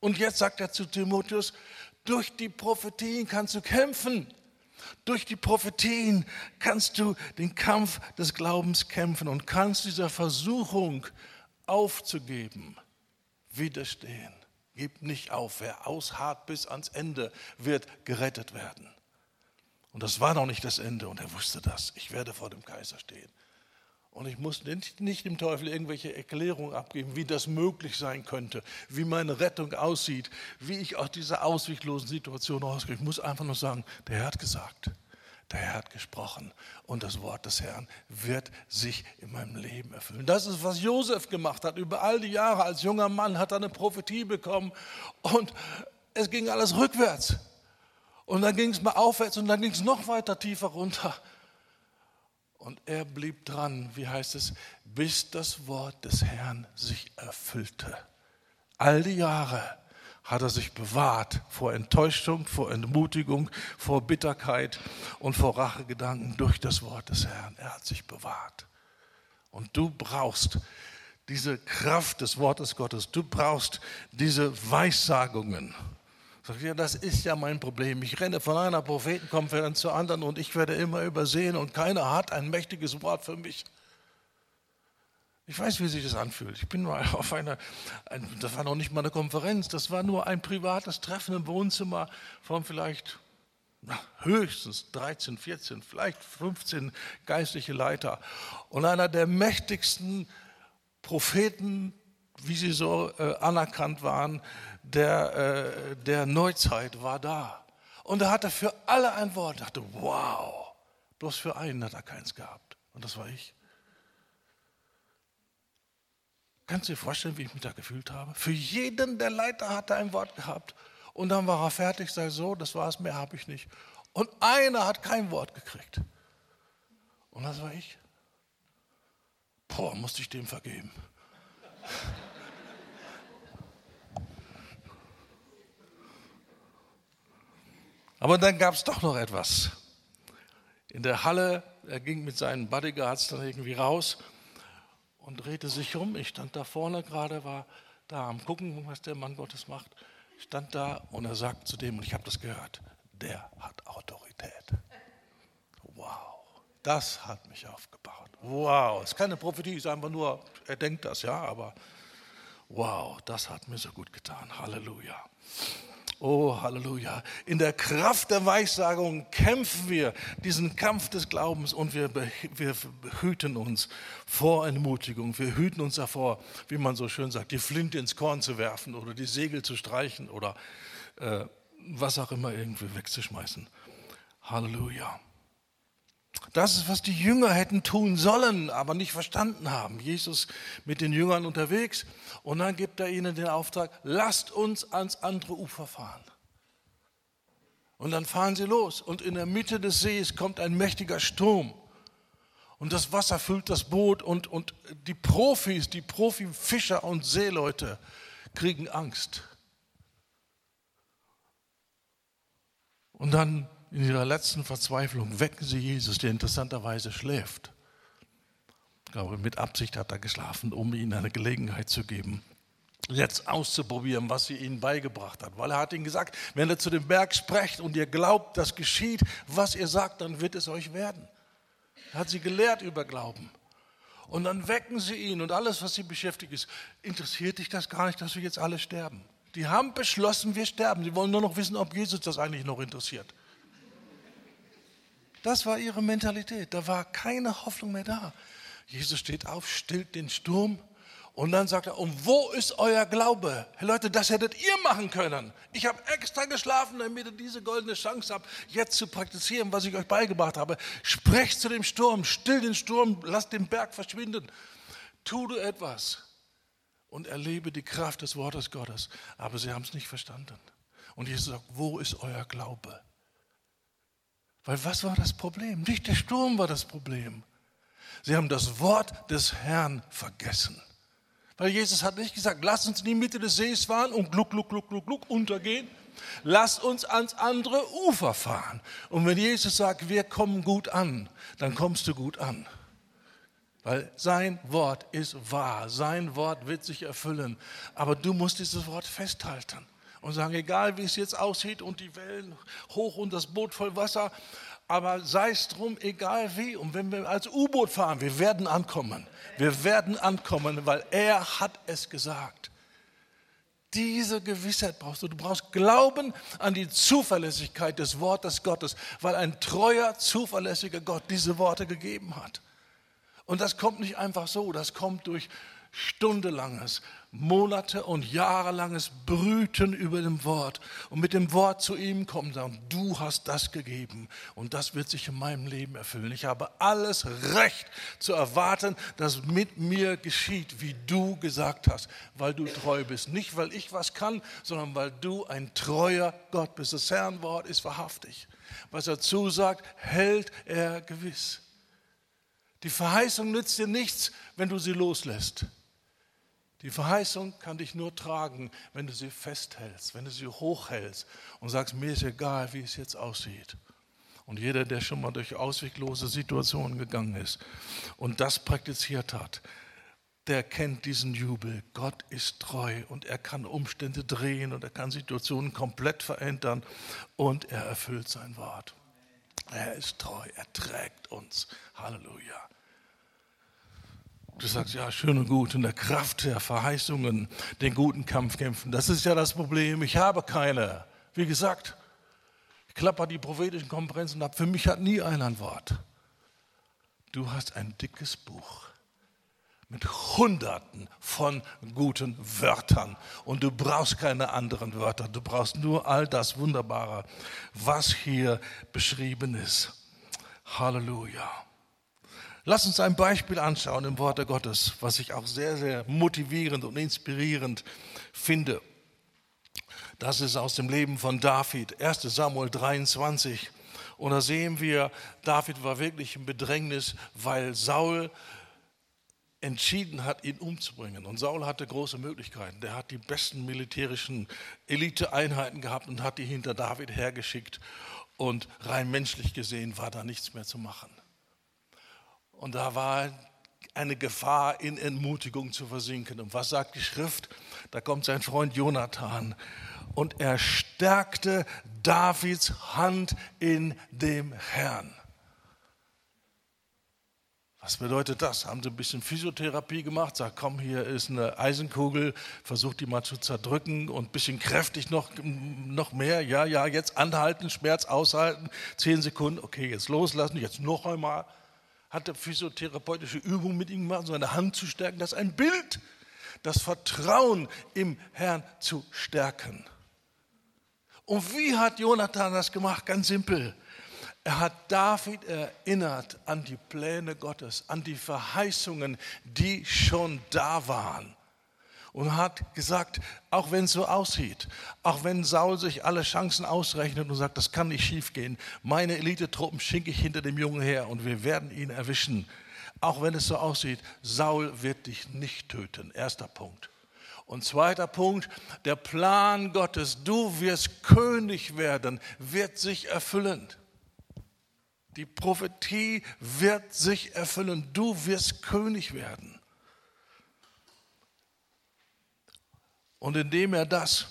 Und jetzt sagt er zu Timotheus, durch die Prophetien kannst du kämpfen. Durch die Prophetien kannst du den Kampf des Glaubens kämpfen und kannst dieser Versuchung aufzugeben, widerstehen. Gib nicht auf. Wer ausharrt bis ans Ende, wird gerettet werden. Und das war noch nicht das Ende und er wusste das. Ich werde vor dem Kaiser stehen. Und ich muss nicht dem Teufel irgendwelche Erklärungen abgeben, wie das möglich sein könnte, wie meine Rettung aussieht, wie ich aus dieser ausweglosen Situation rauskomme. Ich muss einfach nur sagen, der Herr hat gesagt, der Herr hat gesprochen und das Wort des Herrn wird sich in meinem Leben erfüllen. Das ist, was Josef gemacht hat. Über all die Jahre als junger Mann hat er eine Prophetie bekommen und es ging alles rückwärts. Und dann ging es mal aufwärts und dann ging es noch weiter tiefer runter. Und er blieb dran, wie heißt es, bis das Wort des Herrn sich erfüllte. All die Jahre hat er sich bewahrt vor Enttäuschung, vor Entmutigung, vor Bitterkeit und vor Rachegedanken durch das Wort des Herrn. Er hat sich bewahrt. Und du brauchst diese Kraft des Wortes Gottes. Du brauchst diese Weissagungen. Sagt ja, das ist ja mein Problem. Ich renne von einer Prophetenkonferenz zur anderen und ich werde immer übersehen und keiner hat ein mächtiges Wort für mich. Ich weiß, wie sich das anfühlt. Ich bin mal auf einer, ein, das war noch nicht mal eine Konferenz, das war nur ein privates Treffen im Wohnzimmer von vielleicht na, höchstens 13, 14, vielleicht 15 geistliche Leiter. Und einer der mächtigsten Propheten, wie sie so äh, anerkannt waren, der, äh, der Neuzeit war da. Und er hatte für alle ein Wort. Ich dachte, wow, bloß für einen hat er keins gehabt. Und das war ich. Kannst du dir vorstellen, wie ich mich da gefühlt habe? Für jeden der Leiter hatte ein Wort gehabt. Und dann war er fertig, sei so, das war es, mehr habe ich nicht. Und einer hat kein Wort gekriegt. Und das war ich. Boah, musste ich dem vergeben. Aber dann gab es doch noch etwas. in der Halle. Er ging mit seinen Bodyguards dann irgendwie raus und drehte sich um. Ich stand da vorne gerade, war da am Gucken, was der Mann Gottes macht. Ich stand da und er sagt zu dem, und ich habe das gehört, der hat Autorität. Wow, das hat mich aufgebaut. Wow, es ist keine Prophetie, es ist einfach nur, er denkt das, ja, aber wow, das hat mir so gut getan. Halleluja. Oh, Halleluja. In der Kraft der Weissagung kämpfen wir diesen Kampf des Glaubens und wir, wir hüten uns vor Entmutigung. Wir hüten uns davor, wie man so schön sagt, die Flinte ins Korn zu werfen oder die Segel zu streichen oder äh, was auch immer irgendwie wegzuschmeißen. Halleluja. Das ist, was die Jünger hätten tun sollen, aber nicht verstanden haben. Jesus mit den Jüngern unterwegs und dann gibt er ihnen den Auftrag, lasst uns ans andere Ufer fahren. Und dann fahren sie los und in der Mitte des Sees kommt ein mächtiger Sturm. Und das Wasser füllt das Boot und, und die Profis, die Profifischer und Seeleute kriegen Angst. Und dann in ihrer letzten Verzweiflung wecken sie Jesus, der interessanterweise schläft. Ich glaube, mit Absicht hat er geschlafen, um ihnen eine Gelegenheit zu geben, jetzt auszuprobieren, was sie ihnen beigebracht hat. Weil er hat ihnen gesagt, wenn ihr zu dem Berg sprecht und ihr glaubt, das geschieht, was ihr sagt, dann wird es euch werden. Er hat sie gelehrt über Glauben. Und dann wecken sie ihn und alles, was sie beschäftigt ist, interessiert dich das gar nicht, dass wir jetzt alle sterben. Die haben beschlossen, wir sterben. Sie wollen nur noch wissen, ob Jesus das eigentlich noch interessiert. Das war ihre Mentalität. Da war keine Hoffnung mehr da. Jesus steht auf, stillt den Sturm und dann sagt er, und wo ist euer Glaube? Hey Leute, das hättet ihr machen können. Ich habe extra geschlafen, damit ihr diese goldene Chance habt, jetzt zu praktizieren, was ich euch beigebracht habe. Sprecht zu dem Sturm, still den Sturm, lasst den Berg verschwinden. Tu du etwas und erlebe die Kraft des Wortes Gottes. Aber sie haben es nicht verstanden. Und Jesus sagt, wo ist euer Glaube? Weil was war das Problem? Nicht der Sturm war das Problem. Sie haben das Wort des Herrn vergessen. Weil Jesus hat nicht gesagt, lass uns in die Mitte des Sees fahren und gluck, gluck, gluck, gluck, gluck untergehen. Lasst uns ans andere Ufer fahren. Und wenn Jesus sagt, wir kommen gut an, dann kommst du gut an. Weil sein Wort ist wahr, sein Wort wird sich erfüllen. Aber du musst dieses Wort festhalten und sagen, egal wie es jetzt aussieht und die Wellen hoch und das Boot voll Wasser, aber sei es drum, egal wie. Und wenn wir als U-Boot fahren, wir werden ankommen. Wir werden ankommen, weil er hat es gesagt. Diese Gewissheit brauchst du. Du brauchst Glauben an die Zuverlässigkeit des Wortes Gottes, weil ein treuer, zuverlässiger Gott diese Worte gegeben hat. Und das kommt nicht einfach so, das kommt durch stundenlanges, Monate und jahrelanges Brüten über dem Wort und mit dem Wort zu ihm kommen und sagen, du hast das gegeben und das wird sich in meinem Leben erfüllen. Ich habe alles Recht zu erwarten, dass mit mir geschieht, wie du gesagt hast, weil du treu bist. Nicht, weil ich was kann, sondern weil du ein treuer Gott bist. Das Herrn Wort ist wahrhaftig. Was er zusagt, hält er gewiss. Die Verheißung nützt dir nichts, wenn du sie loslässt. Die Verheißung kann dich nur tragen, wenn du sie festhältst, wenn du sie hochhältst und sagst, mir ist egal, wie es jetzt aussieht. Und jeder, der schon mal durch ausweglose Situationen gegangen ist und das praktiziert hat, der kennt diesen Jubel. Gott ist treu und er kann Umstände drehen und er kann Situationen komplett verändern und er erfüllt sein Wort. Er ist treu, er trägt uns. Halleluja. Du sagst, ja, schön und gut, in der Kraft der Verheißungen den guten Kampf kämpfen. Das ist ja das Problem. Ich habe keine. Wie gesagt, ich klapper die prophetischen Konferenzen ab. Für mich hat nie einer ein Wort. Du hast ein dickes Buch mit Hunderten von guten Wörtern. Und du brauchst keine anderen Wörter. Du brauchst nur all das Wunderbare, was hier beschrieben ist. Halleluja. Lass uns ein Beispiel anschauen im Wort Gottes, was ich auch sehr, sehr motivierend und inspirierend finde. Das ist aus dem Leben von David, 1 Samuel 23. Und da sehen wir, David war wirklich im Bedrängnis, weil Saul entschieden hat, ihn umzubringen. Und Saul hatte große Möglichkeiten. Der hat die besten militärischen Eliteeinheiten gehabt und hat die hinter David hergeschickt. Und rein menschlich gesehen war da nichts mehr zu machen. Und da war eine Gefahr, in Entmutigung zu versinken. Und was sagt die Schrift? Da kommt sein Freund Jonathan und er stärkte Davids Hand in dem Herrn. Was bedeutet das? Haben sie ein bisschen Physiotherapie gemacht? Sagt, komm, hier ist eine Eisenkugel, versucht die mal zu zerdrücken und ein bisschen kräftig noch, noch mehr. Ja, ja, jetzt anhalten, Schmerz aushalten, zehn Sekunden, okay, jetzt loslassen, jetzt noch einmal. Hat er physiotherapeutische Übungen mit ihm gemacht, seine Hand zu stärken. Das ist ein Bild, das Vertrauen im Herrn zu stärken. Und wie hat Jonathan das gemacht? Ganz simpel. Er hat David erinnert an die Pläne Gottes, an die Verheißungen, die schon da waren. Und hat gesagt, auch wenn es so aussieht, auch wenn Saul sich alle Chancen ausrechnet und sagt, das kann nicht schiefgehen, meine Elitetruppen schicke ich hinter dem Jungen her und wir werden ihn erwischen. Auch wenn es so aussieht, Saul wird dich nicht töten. Erster Punkt. Und zweiter Punkt, der Plan Gottes, du wirst König werden, wird sich erfüllen. Die Prophetie wird sich erfüllen. Du wirst König werden. Und indem er das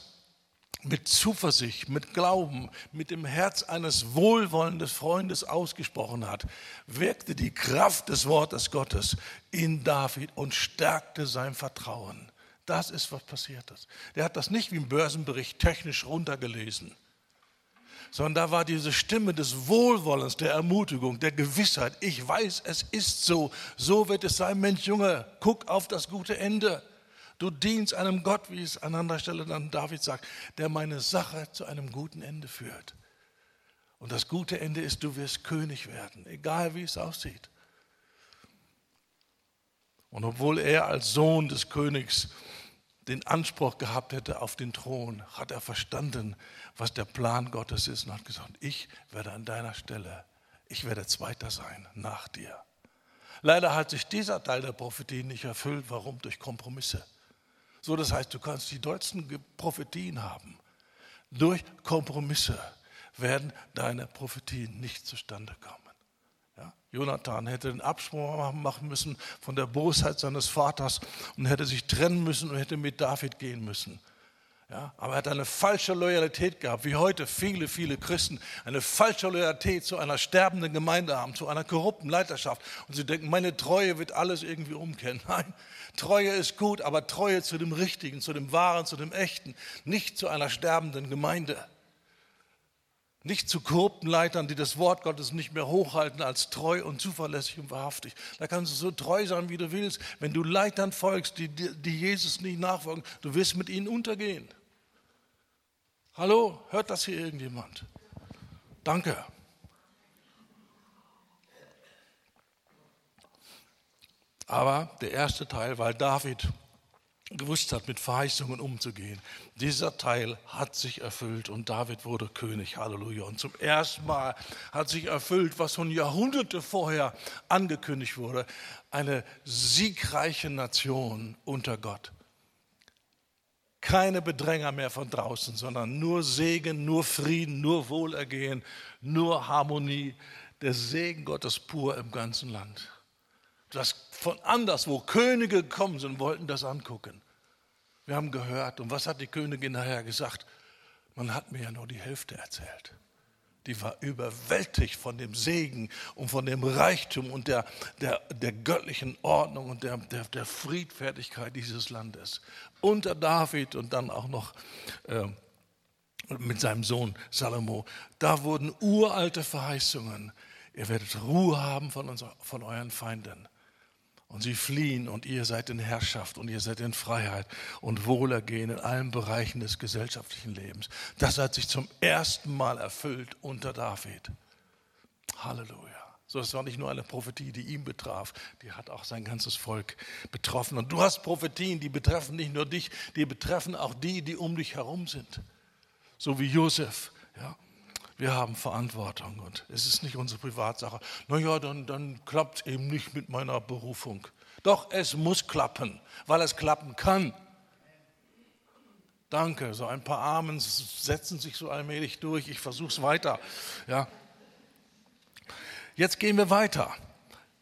mit Zuversicht, mit Glauben, mit dem Herz eines wohlwollenden Freundes ausgesprochen hat, wirkte die Kraft des Wortes Gottes in David und stärkte sein Vertrauen. Das ist, was passiert ist. Der hat das nicht wie im Börsenbericht technisch runtergelesen sondern da war diese Stimme des Wohlwollens, der Ermutigung, der Gewissheit. Ich weiß, es ist so. So wird es sein. Mensch, Junge, guck auf das gute Ende. Du dienst einem Gott, wie es an anderer Stelle dann David sagt, der meine Sache zu einem guten Ende führt. Und das gute Ende ist, du wirst König werden, egal wie es aussieht. Und obwohl er als Sohn des Königs den Anspruch gehabt hätte auf den Thron, hat er verstanden, was der Plan Gottes ist und hat gesagt, ich werde an deiner Stelle, ich werde Zweiter sein nach dir. Leider hat sich dieser Teil der Prophetie nicht erfüllt. Warum? Durch Kompromisse. So, das heißt, du kannst die deutschen Prophetien haben. Durch Kompromisse werden deine Prophetien nicht zustande kommen. Ja? Jonathan hätte den Absprung machen müssen von der Bosheit seines Vaters und hätte sich trennen müssen und hätte mit David gehen müssen. Ja, aber er hat eine falsche Loyalität gehabt, wie heute viele, viele Christen eine falsche Loyalität zu einer sterbenden Gemeinde haben, zu einer korrupten Leiterschaft. Und sie denken, meine Treue wird alles irgendwie umkehren. Nein, Treue ist gut, aber Treue zu dem Richtigen, zu dem Wahren, zu dem Echten, nicht zu einer sterbenden Gemeinde. Nicht zu korrupten Leitern, die das Wort Gottes nicht mehr hochhalten als treu und zuverlässig und wahrhaftig. Da kannst du so treu sein, wie du willst. Wenn du Leitern folgst, die, die Jesus nicht nachfolgen, du wirst mit ihnen untergehen. Hallo, hört das hier irgendjemand? Danke. Aber der erste Teil, weil David gewusst hat, mit Verheißungen umzugehen. Dieser Teil hat sich erfüllt und David wurde König. Halleluja. Und zum ersten Mal hat sich erfüllt, was schon Jahrhunderte vorher angekündigt wurde. Eine siegreiche Nation unter Gott. Keine Bedränger mehr von draußen, sondern nur Segen, nur Frieden, nur Wohlergehen, nur Harmonie. Der Segen Gottes pur im ganzen Land das von anderswo Könige gekommen sind, wollten das angucken. Wir haben gehört, und was hat die Königin nachher gesagt? Man hat mir ja nur die Hälfte erzählt. Die war überwältigt von dem Segen und von dem Reichtum und der, der, der göttlichen Ordnung und der, der, der Friedfertigkeit dieses Landes. Unter David und dann auch noch äh, mit seinem Sohn Salomo. Da wurden uralte Verheißungen. Ihr werdet Ruhe haben von, uns, von euren Feinden. Und sie fliehen und ihr seid in Herrschaft und ihr seid in Freiheit und Wohlergehen in allen Bereichen des gesellschaftlichen Lebens. Das hat sich zum ersten Mal erfüllt unter David. Halleluja. So, es war nicht nur eine Prophetie, die ihn betraf, die hat auch sein ganzes Volk betroffen. Und du hast Prophetien, die betreffen nicht nur dich, die betreffen auch die, die um dich herum sind. So wie Josef. Ja wir haben Verantwortung und es ist nicht unsere Privatsache. Naja, dann, dann klappt es eben nicht mit meiner Berufung. Doch, es muss klappen, weil es klappen kann. Danke, so ein paar Armen setzen sich so allmählich durch. Ich versuche es weiter. Ja. Jetzt gehen wir weiter.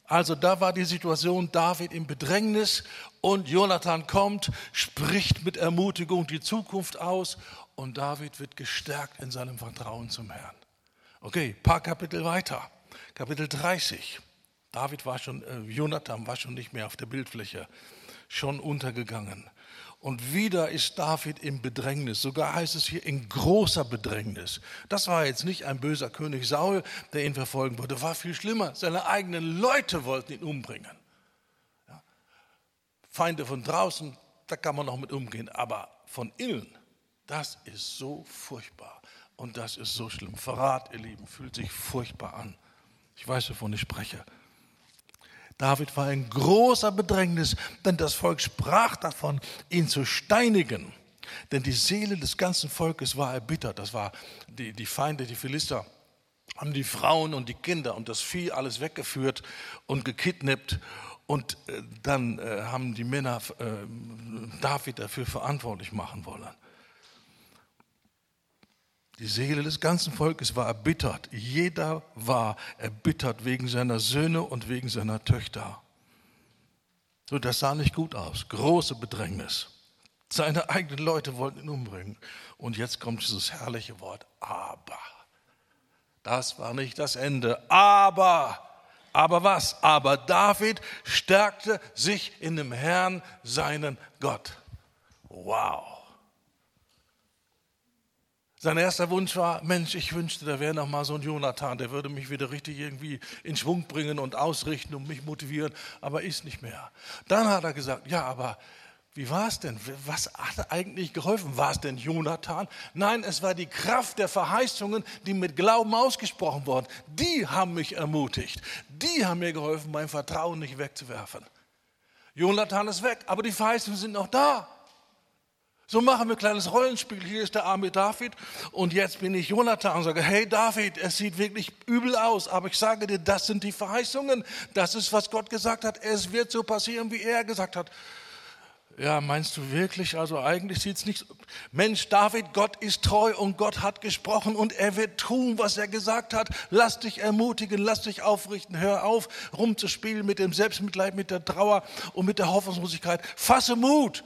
Also da war die Situation David im Bedrängnis und Jonathan kommt, spricht mit Ermutigung die Zukunft aus und David wird gestärkt in seinem Vertrauen zum Herrn. Okay, paar Kapitel weiter. Kapitel 30. David war schon, äh, Jonathan war schon nicht mehr auf der Bildfläche, schon untergegangen. Und wieder ist David im Bedrängnis. Sogar heißt es hier in großer Bedrängnis. Das war jetzt nicht ein böser König Saul, der ihn verfolgen wollte. War viel schlimmer. Seine eigenen Leute wollten ihn umbringen. Ja. Feinde von draußen, da kann man noch mit umgehen. Aber von innen, das ist so furchtbar. Und das ist so schlimm. Verrat, ihr Lieben, fühlt sich furchtbar an. Ich weiß, wovon ich spreche. David war in großer Bedrängnis, denn das Volk sprach davon, ihn zu steinigen. Denn die Seele des ganzen Volkes war erbittert. Das war die, die Feinde, die Philister, haben die Frauen und die Kinder und das Vieh alles weggeführt und gekidnappt. Und äh, dann äh, haben die Männer äh, David dafür verantwortlich machen wollen. Die Seele des ganzen Volkes war erbittert. Jeder war erbittert wegen seiner Söhne und wegen seiner Töchter. So, das sah nicht gut aus. Große Bedrängnis. Seine eigenen Leute wollten ihn umbringen. Und jetzt kommt dieses herrliche Wort, aber. Das war nicht das Ende. Aber, aber was? Aber David stärkte sich in dem Herrn, seinen Gott. Wow. Sein erster Wunsch war, Mensch, ich wünschte, da wäre noch mal so ein Jonathan, der würde mich wieder richtig irgendwie in Schwung bringen und ausrichten und mich motivieren, aber ist nicht mehr. Dann hat er gesagt, ja, aber wie war es denn? Was hat eigentlich geholfen? War es denn Jonathan? Nein, es war die Kraft der Verheißungen, die mit Glauben ausgesprochen wurden. Die haben mich ermutigt. Die haben mir geholfen, mein Vertrauen nicht wegzuwerfen. Jonathan ist weg, aber die Verheißungen sind noch da. So machen wir ein kleines Rollenspiel. Hier ist der arme David und jetzt bin ich Jonathan und sage, hey David, es sieht wirklich übel aus, aber ich sage dir, das sind die Verheißungen. Das ist, was Gott gesagt hat. Es wird so passieren, wie er gesagt hat. Ja, meinst du wirklich? Also eigentlich sieht es nicht so. Mensch, David, Gott ist treu und Gott hat gesprochen und er wird tun, was er gesagt hat. Lass dich ermutigen, lass dich aufrichten. Hör auf, rumzuspielen mit dem Selbstmitleid, mit der Trauer und mit der Hoffnungslosigkeit. Fasse Mut.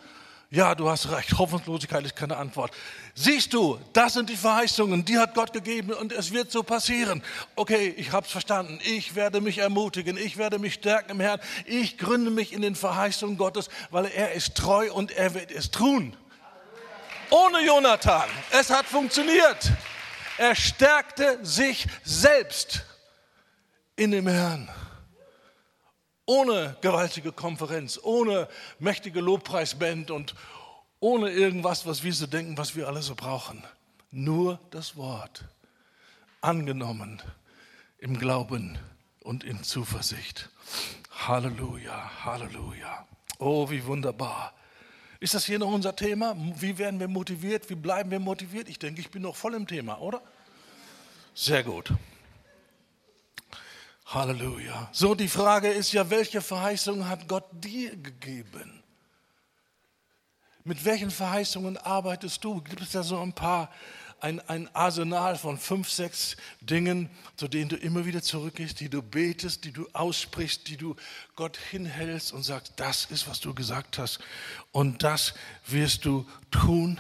Ja, du hast recht, Hoffnungslosigkeit ist keine Antwort. Siehst du, das sind die Verheißungen, die hat Gott gegeben und es wird so passieren. Okay, ich habe es verstanden. Ich werde mich ermutigen, ich werde mich stärken im Herrn. Ich gründe mich in den Verheißungen Gottes, weil er ist treu und er wird es tun. Ohne Jonathan. Es hat funktioniert. Er stärkte sich selbst in dem Herrn ohne gewaltige Konferenz, ohne mächtige Lobpreisband und ohne irgendwas, was wir so denken, was wir alle so brauchen. Nur das Wort, angenommen im Glauben und in Zuversicht. Halleluja, Halleluja. Oh, wie wunderbar. Ist das hier noch unser Thema? Wie werden wir motiviert? Wie bleiben wir motiviert? Ich denke, ich bin noch voll im Thema, oder? Sehr gut. Halleluja. So, die Frage ist ja, welche Verheißungen hat Gott dir gegeben? Mit welchen Verheißungen arbeitest du? Gibt es da so ein paar, ein, ein Arsenal von fünf, sechs Dingen, zu denen du immer wieder zurückgehst, die du betest, die du aussprichst, die du Gott hinhältst und sagst, das ist, was du gesagt hast und das wirst du tun?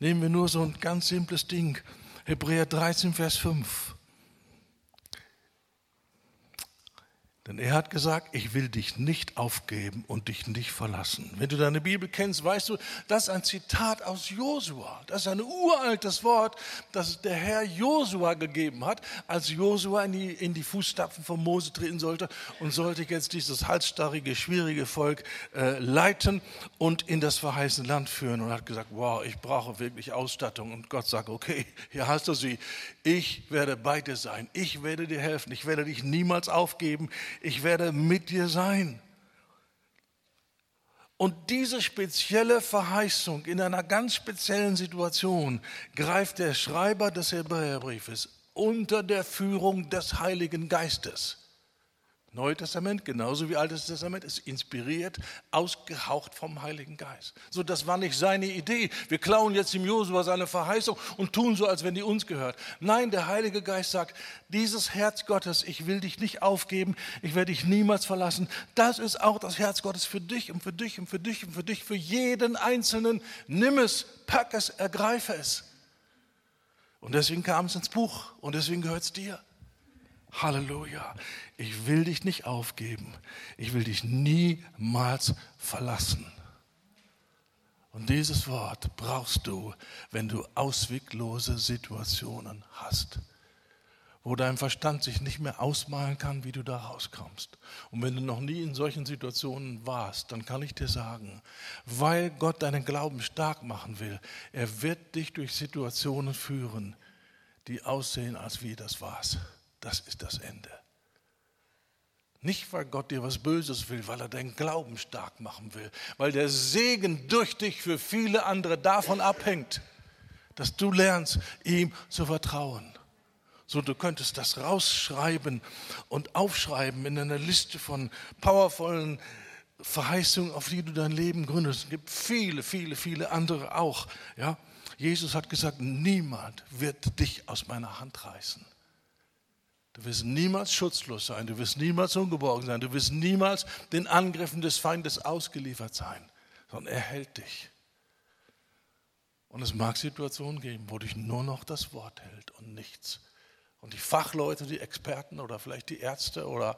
Nehmen wir nur so ein ganz simples Ding. Hebräer 13, Vers 5. Denn er hat gesagt, ich will dich nicht aufgeben und dich nicht verlassen. Wenn du deine Bibel kennst, weißt du, das ist ein Zitat aus Josua. Das ist ein uraltes Wort, das der Herr Josua gegeben hat, als Josua in die, in die Fußstapfen von Mose treten sollte und sollte jetzt dieses halsstarrige, schwierige Volk äh, leiten und in das verheißene Land führen. Und hat gesagt, wow, ich brauche wirklich Ausstattung. Und Gott sagt, okay, hier hast du sie. Ich werde bei dir sein. Ich werde dir helfen. Ich werde dich niemals aufgeben ich werde mit dir sein. Und diese spezielle Verheißung in einer ganz speziellen Situation greift der Schreiber des Hebräerbriefes unter der Führung des Heiligen Geistes. Neue Testament, genauso wie Altes Testament, ist inspiriert, ausgehaucht vom Heiligen Geist. So, das war nicht seine Idee. Wir klauen jetzt dem Josua seine Verheißung und tun so, als wenn die uns gehört. Nein, der Heilige Geist sagt, dieses Herz Gottes, ich will dich nicht aufgeben, ich werde dich niemals verlassen. Das ist auch das Herz Gottes für dich und für dich und für dich und für dich, für jeden Einzelnen. Nimm es, pack es, ergreife es. Und deswegen kam es ins Buch und deswegen gehört es dir. Halleluja. Ich will dich nicht aufgeben. Ich will dich niemals verlassen. Und dieses Wort brauchst du, wenn du ausweglose Situationen hast, wo dein Verstand sich nicht mehr ausmalen kann, wie du da rauskommst. Und wenn du noch nie in solchen Situationen warst, dann kann ich dir sagen, weil Gott deinen Glauben stark machen will, er wird dich durch Situationen führen, die aussehen, als wie das war's. Das ist das Ende. Nicht, weil Gott dir was Böses will, weil er deinen Glauben stark machen will, weil der Segen durch dich für viele andere davon abhängt, dass du lernst, ihm zu vertrauen. So, du könntest das rausschreiben und aufschreiben in einer Liste von powervollen Verheißungen, auf die du dein Leben gründest. Es gibt viele, viele, viele andere auch. Ja? Jesus hat gesagt, niemand wird dich aus meiner Hand reißen. Du wirst niemals schutzlos sein, du wirst niemals ungeborgen sein, du wirst niemals den Angriffen des Feindes ausgeliefert sein, sondern er hält dich. Und es mag Situationen geben, wo dich nur noch das Wort hält und nichts. Und die Fachleute, die Experten oder vielleicht die Ärzte oder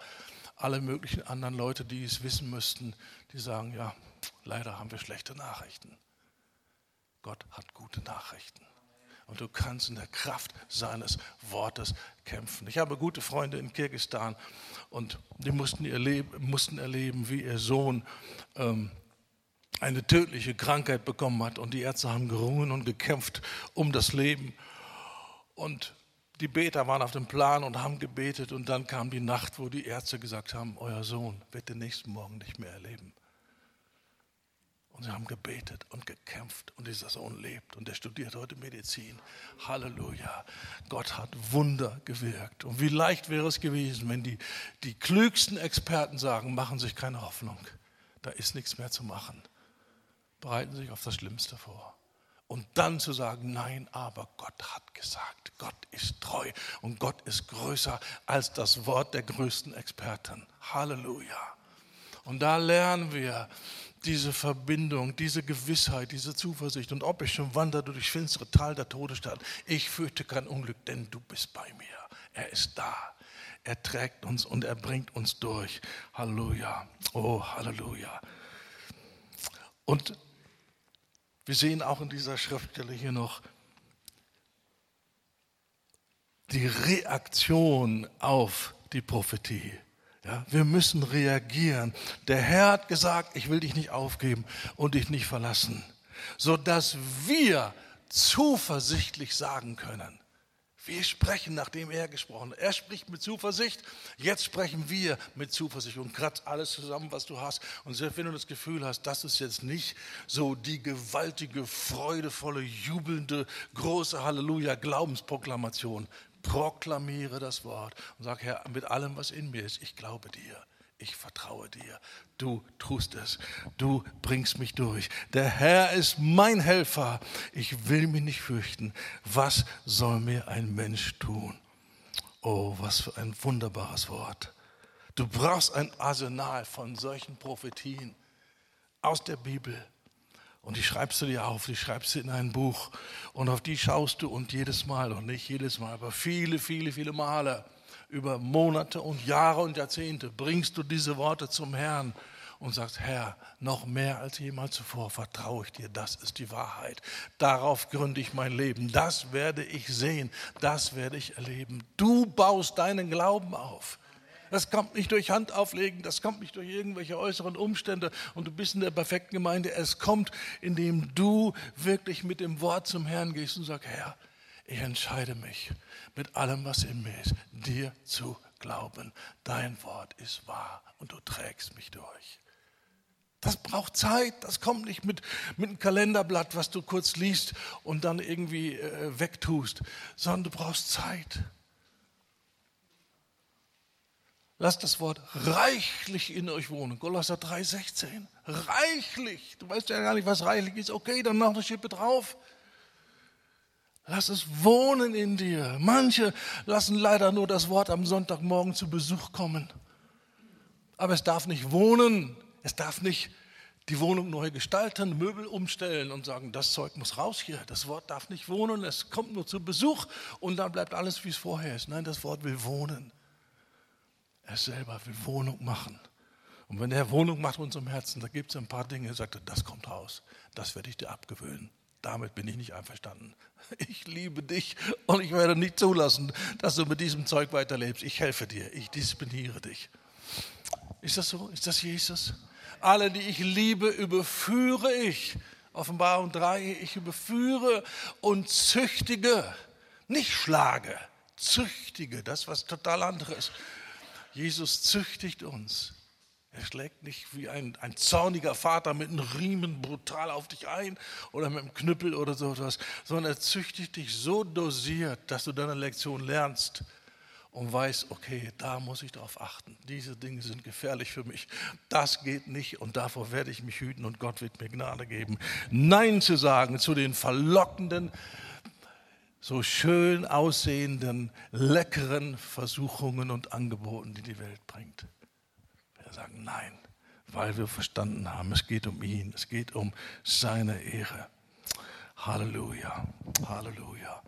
alle möglichen anderen Leute, die es wissen müssten, die sagen, ja, leider haben wir schlechte Nachrichten. Gott hat gute Nachrichten und du kannst in der Kraft seines Wortes kämpfen. Ich habe gute Freunde in Kirgistan und die mussten, erleben, mussten erleben, wie ihr Sohn ähm, eine tödliche Krankheit bekommen hat und die Ärzte haben gerungen und gekämpft um das Leben. Und die Beter waren auf dem Plan und haben gebetet und dann kam die Nacht, wo die Ärzte gesagt haben, euer Sohn wird den nächsten Morgen nicht mehr erleben. Und sie haben gebetet und gekämpft und dieser Sohn lebt und er studiert heute Medizin. Halleluja. Gott hat Wunder gewirkt. Und wie leicht wäre es gewesen, wenn die, die klügsten Experten sagen, machen sich keine Hoffnung. Da ist nichts mehr zu machen. Bereiten sich auf das Schlimmste vor. Und dann zu sagen, nein, aber Gott hat gesagt, Gott ist treu und Gott ist größer als das Wort der größten Experten. Halleluja. Und da lernen wir, diese Verbindung, diese Gewissheit, diese Zuversicht. Und ob ich schon wanderte durch finstere Tal der Todesstadt, ich fürchte kein Unglück, denn du bist bei mir. Er ist da. Er trägt uns und er bringt uns durch. Halleluja. Oh, Halleluja. Und wir sehen auch in dieser Schriftstelle hier noch die Reaktion auf die Prophetie. Ja, wir müssen reagieren. Der Herr hat gesagt, ich will dich nicht aufgeben und dich nicht verlassen, sodass wir zuversichtlich sagen können. Wir sprechen, nachdem er gesprochen hat. Er spricht mit Zuversicht, jetzt sprechen wir mit Zuversicht und kratzt alles zusammen, was du hast. Und selbst wenn du das Gefühl hast, das ist jetzt nicht so die gewaltige, freudevolle, jubelnde, große Halleluja-Glaubensproklamation, proklamiere das Wort und sage, Herr, mit allem, was in mir ist, ich glaube dir. Ich vertraue dir. Du tust es. Du bringst mich durch. Der Herr ist mein Helfer. Ich will mich nicht fürchten. Was soll mir ein Mensch tun? Oh, was für ein wunderbares Wort. Du brauchst ein Arsenal von solchen Prophetien aus der Bibel. Und die schreibst du dir auf, die schreibst du in ein Buch und auf die schaust du und jedes Mal, und nicht jedes Mal, aber viele, viele, viele Male, über Monate und Jahre und Jahrzehnte bringst du diese Worte zum Herrn und sagst, Herr, noch mehr als jemals zuvor vertraue ich dir, das ist die Wahrheit. Darauf gründe ich mein Leben, das werde ich sehen, das werde ich erleben. Du baust deinen Glauben auf. Das kommt nicht durch Handauflegen, das kommt nicht durch irgendwelche äußeren Umstände und du bist in der perfekten Gemeinde. Es kommt, indem du wirklich mit dem Wort zum Herrn gehst und sagst, Herr, ich entscheide mich mit allem, was in mir ist, dir zu glauben. Dein Wort ist wahr und du trägst mich durch. Das braucht Zeit, das kommt nicht mit, mit einem Kalenderblatt, was du kurz liest und dann irgendwie äh, wegtust, sondern du brauchst Zeit. Lasst das Wort reichlich in euch wohnen. Kolosser 3,16. Reichlich. Du weißt ja gar nicht, was reichlich ist. Okay, dann mach eine Schippe drauf. Lass es wohnen in dir. Manche lassen leider nur das Wort am Sonntagmorgen zu Besuch kommen. Aber es darf nicht wohnen. Es darf nicht die Wohnung neu gestalten, Möbel umstellen und sagen, das Zeug muss raus hier. Das Wort darf nicht wohnen. Es kommt nur zu Besuch und dann bleibt alles, wie es vorher ist. Nein, das Wort will wohnen. Er selber will Wohnung machen. Und wenn er Wohnung macht in unserem Herzen, da gibt es ein paar Dinge, er sagt das kommt raus. Das werde ich dir abgewöhnen. Damit bin ich nicht einverstanden. Ich liebe dich und ich werde nicht zulassen, dass du mit diesem Zeug weiterlebst. Ich helfe dir, ich diszipliniere dich. Ist das so? Ist das Jesus? Alle, die ich liebe, überführe ich. Offenbarung 3, ich überführe und züchtige, nicht schlage, züchtige, das was total anderes. Jesus züchtigt uns. Er schlägt nicht wie ein, ein zorniger Vater mit einem Riemen brutal auf dich ein oder mit einem Knüppel oder so etwas, sondern er züchtigt dich so dosiert, dass du deine Lektion lernst und weißt, okay, da muss ich darauf achten. Diese Dinge sind gefährlich für mich. Das geht nicht und davor werde ich mich hüten und Gott wird mir Gnade geben. Nein zu sagen zu den verlockenden, so schön aussehenden, leckeren Versuchungen und Angeboten, die die Welt bringt. Wir sagen Nein, weil wir verstanden haben, es geht um ihn, es geht um seine Ehre. Halleluja, Halleluja.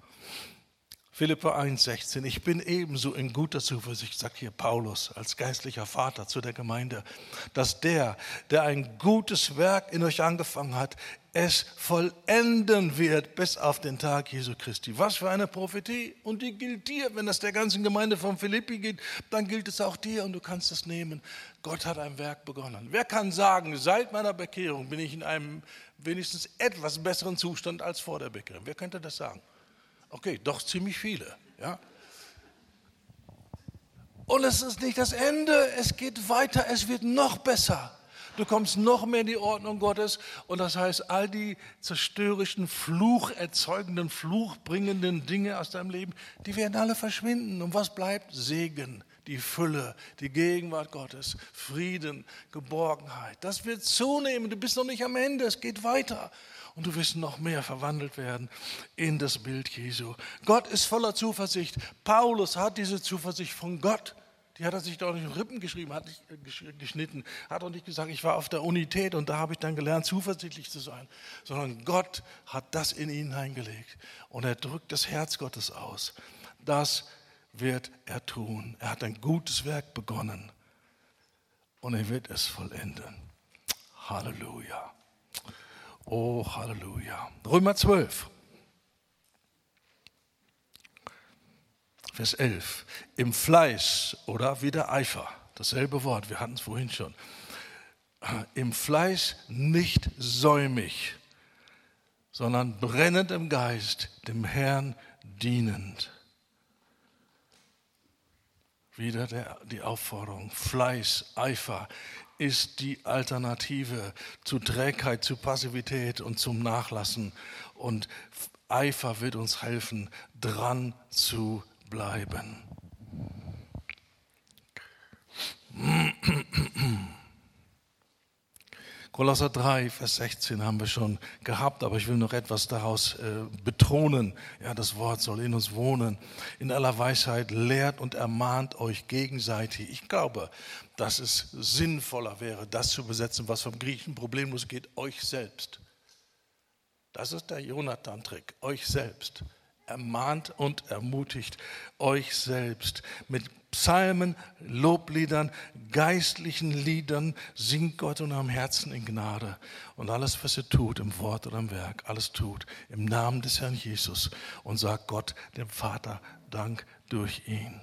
Philippa 1,16. Ich bin ebenso in guter Zuversicht, sagt hier Paulus als geistlicher Vater zu der Gemeinde, dass der, der ein gutes Werk in euch angefangen hat, es vollenden wird bis auf den Tag Jesu Christi. Was für eine Prophetie. Und die gilt dir. Wenn das der ganzen Gemeinde von Philippi geht, dann gilt es auch dir und du kannst es nehmen. Gott hat ein Werk begonnen. Wer kann sagen, seit meiner Bekehrung bin ich in einem wenigstens etwas besseren Zustand als vor der Bekehrung? Wer könnte das sagen? Okay, doch ziemlich viele. Ja? Und es ist nicht das Ende, es geht weiter, es wird noch besser. Du kommst noch mehr in die Ordnung Gottes und das heißt, all die zerstörerischen, flucherzeugenden, fluchbringenden Dinge aus deinem Leben, die werden alle verschwinden. Und was bleibt? Segen, die Fülle, die Gegenwart Gottes, Frieden, Geborgenheit. Das wird zunehmen. Du bist noch nicht am Ende, es geht weiter und du wirst noch mehr verwandelt werden in das Bild Jesu. Gott ist voller Zuversicht. Paulus hat diese Zuversicht von Gott. Die hat er sich doch nicht in Rippen geschrieben, hat nicht äh, geschnitten, hat auch nicht gesagt, ich war auf der Unität und da habe ich dann gelernt, zuversichtlich zu sein, sondern Gott hat das in ihn hineingelegt und er drückt das Herz Gottes aus. Das wird er tun. Er hat ein gutes Werk begonnen und er wird es vollenden. Halleluja. Oh, Halleluja. Römer 12. Vers 11. Im Fleiß oder wieder Eifer, dasselbe Wort, wir hatten es vorhin schon. Im Fleiß nicht säumig, sondern brennend im Geist, dem Herrn dienend. Wieder der, die Aufforderung, Fleiß, Eifer ist die Alternative zu Trägheit, zu Passivität und zum Nachlassen. Und Eifer wird uns helfen, dran zu bleiben. Kolosser 3, Vers 16 haben wir schon gehabt, aber ich will noch etwas daraus äh, betonen. Ja, das Wort soll in uns wohnen. In aller Weisheit lehrt und ermahnt euch gegenseitig. Ich glaube, dass es sinnvoller wäre, das zu besetzen, was vom Griechen problemlos geht, euch selbst. Das ist der Jonathan-Trick, euch selbst ermahnt und ermutigt euch selbst mit Psalmen, Lobliedern, geistlichen Liedern, singt Gott und am Herzen in Gnade. Und alles, was ihr tut, im Wort oder im Werk, alles tut im Namen des Herrn Jesus und sagt Gott, dem Vater, Dank durch ihn.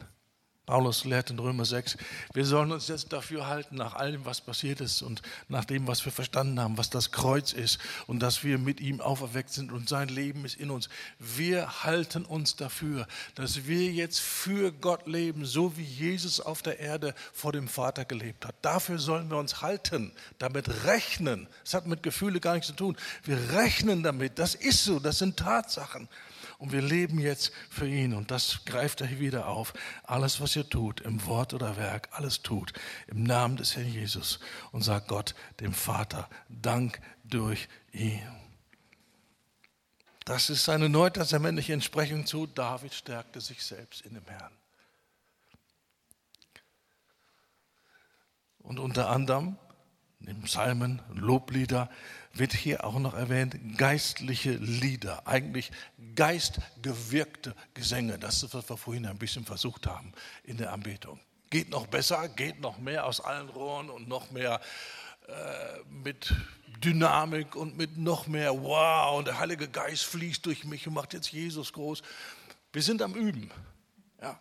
Paulus lehrt in Römer 6, wir sollen uns jetzt dafür halten, nach allem, was passiert ist und nach dem, was wir verstanden haben, was das Kreuz ist und dass wir mit ihm auferweckt sind und sein Leben ist in uns. Wir halten uns dafür, dass wir jetzt für Gott leben, so wie Jesus auf der Erde vor dem Vater gelebt hat. Dafür sollen wir uns halten, damit rechnen. Es hat mit Gefühle gar nichts zu tun. Wir rechnen damit. Das ist so, das sind Tatsachen. Und wir leben jetzt für ihn. Und das greift er wieder auf. Alles, was ihr tut, im Wort oder Werk, alles tut im Namen des Herrn Jesus. Und sagt Gott, dem Vater, Dank durch ihn. Das ist eine neutestamentliche Entsprechung zu David stärkte sich selbst in dem Herrn. Und unter anderem im Psalmen, Loblieder, wird hier auch noch erwähnt, geistliche Lieder, eigentlich geistgewirkte Gesänge. Das ist, was wir vorhin ein bisschen versucht haben in der Anbetung. Geht noch besser, geht noch mehr aus allen Rohren und noch mehr äh, mit Dynamik und mit noch mehr Wow und der Heilige Geist fließt durch mich und macht jetzt Jesus groß. Wir sind am Üben. Ja.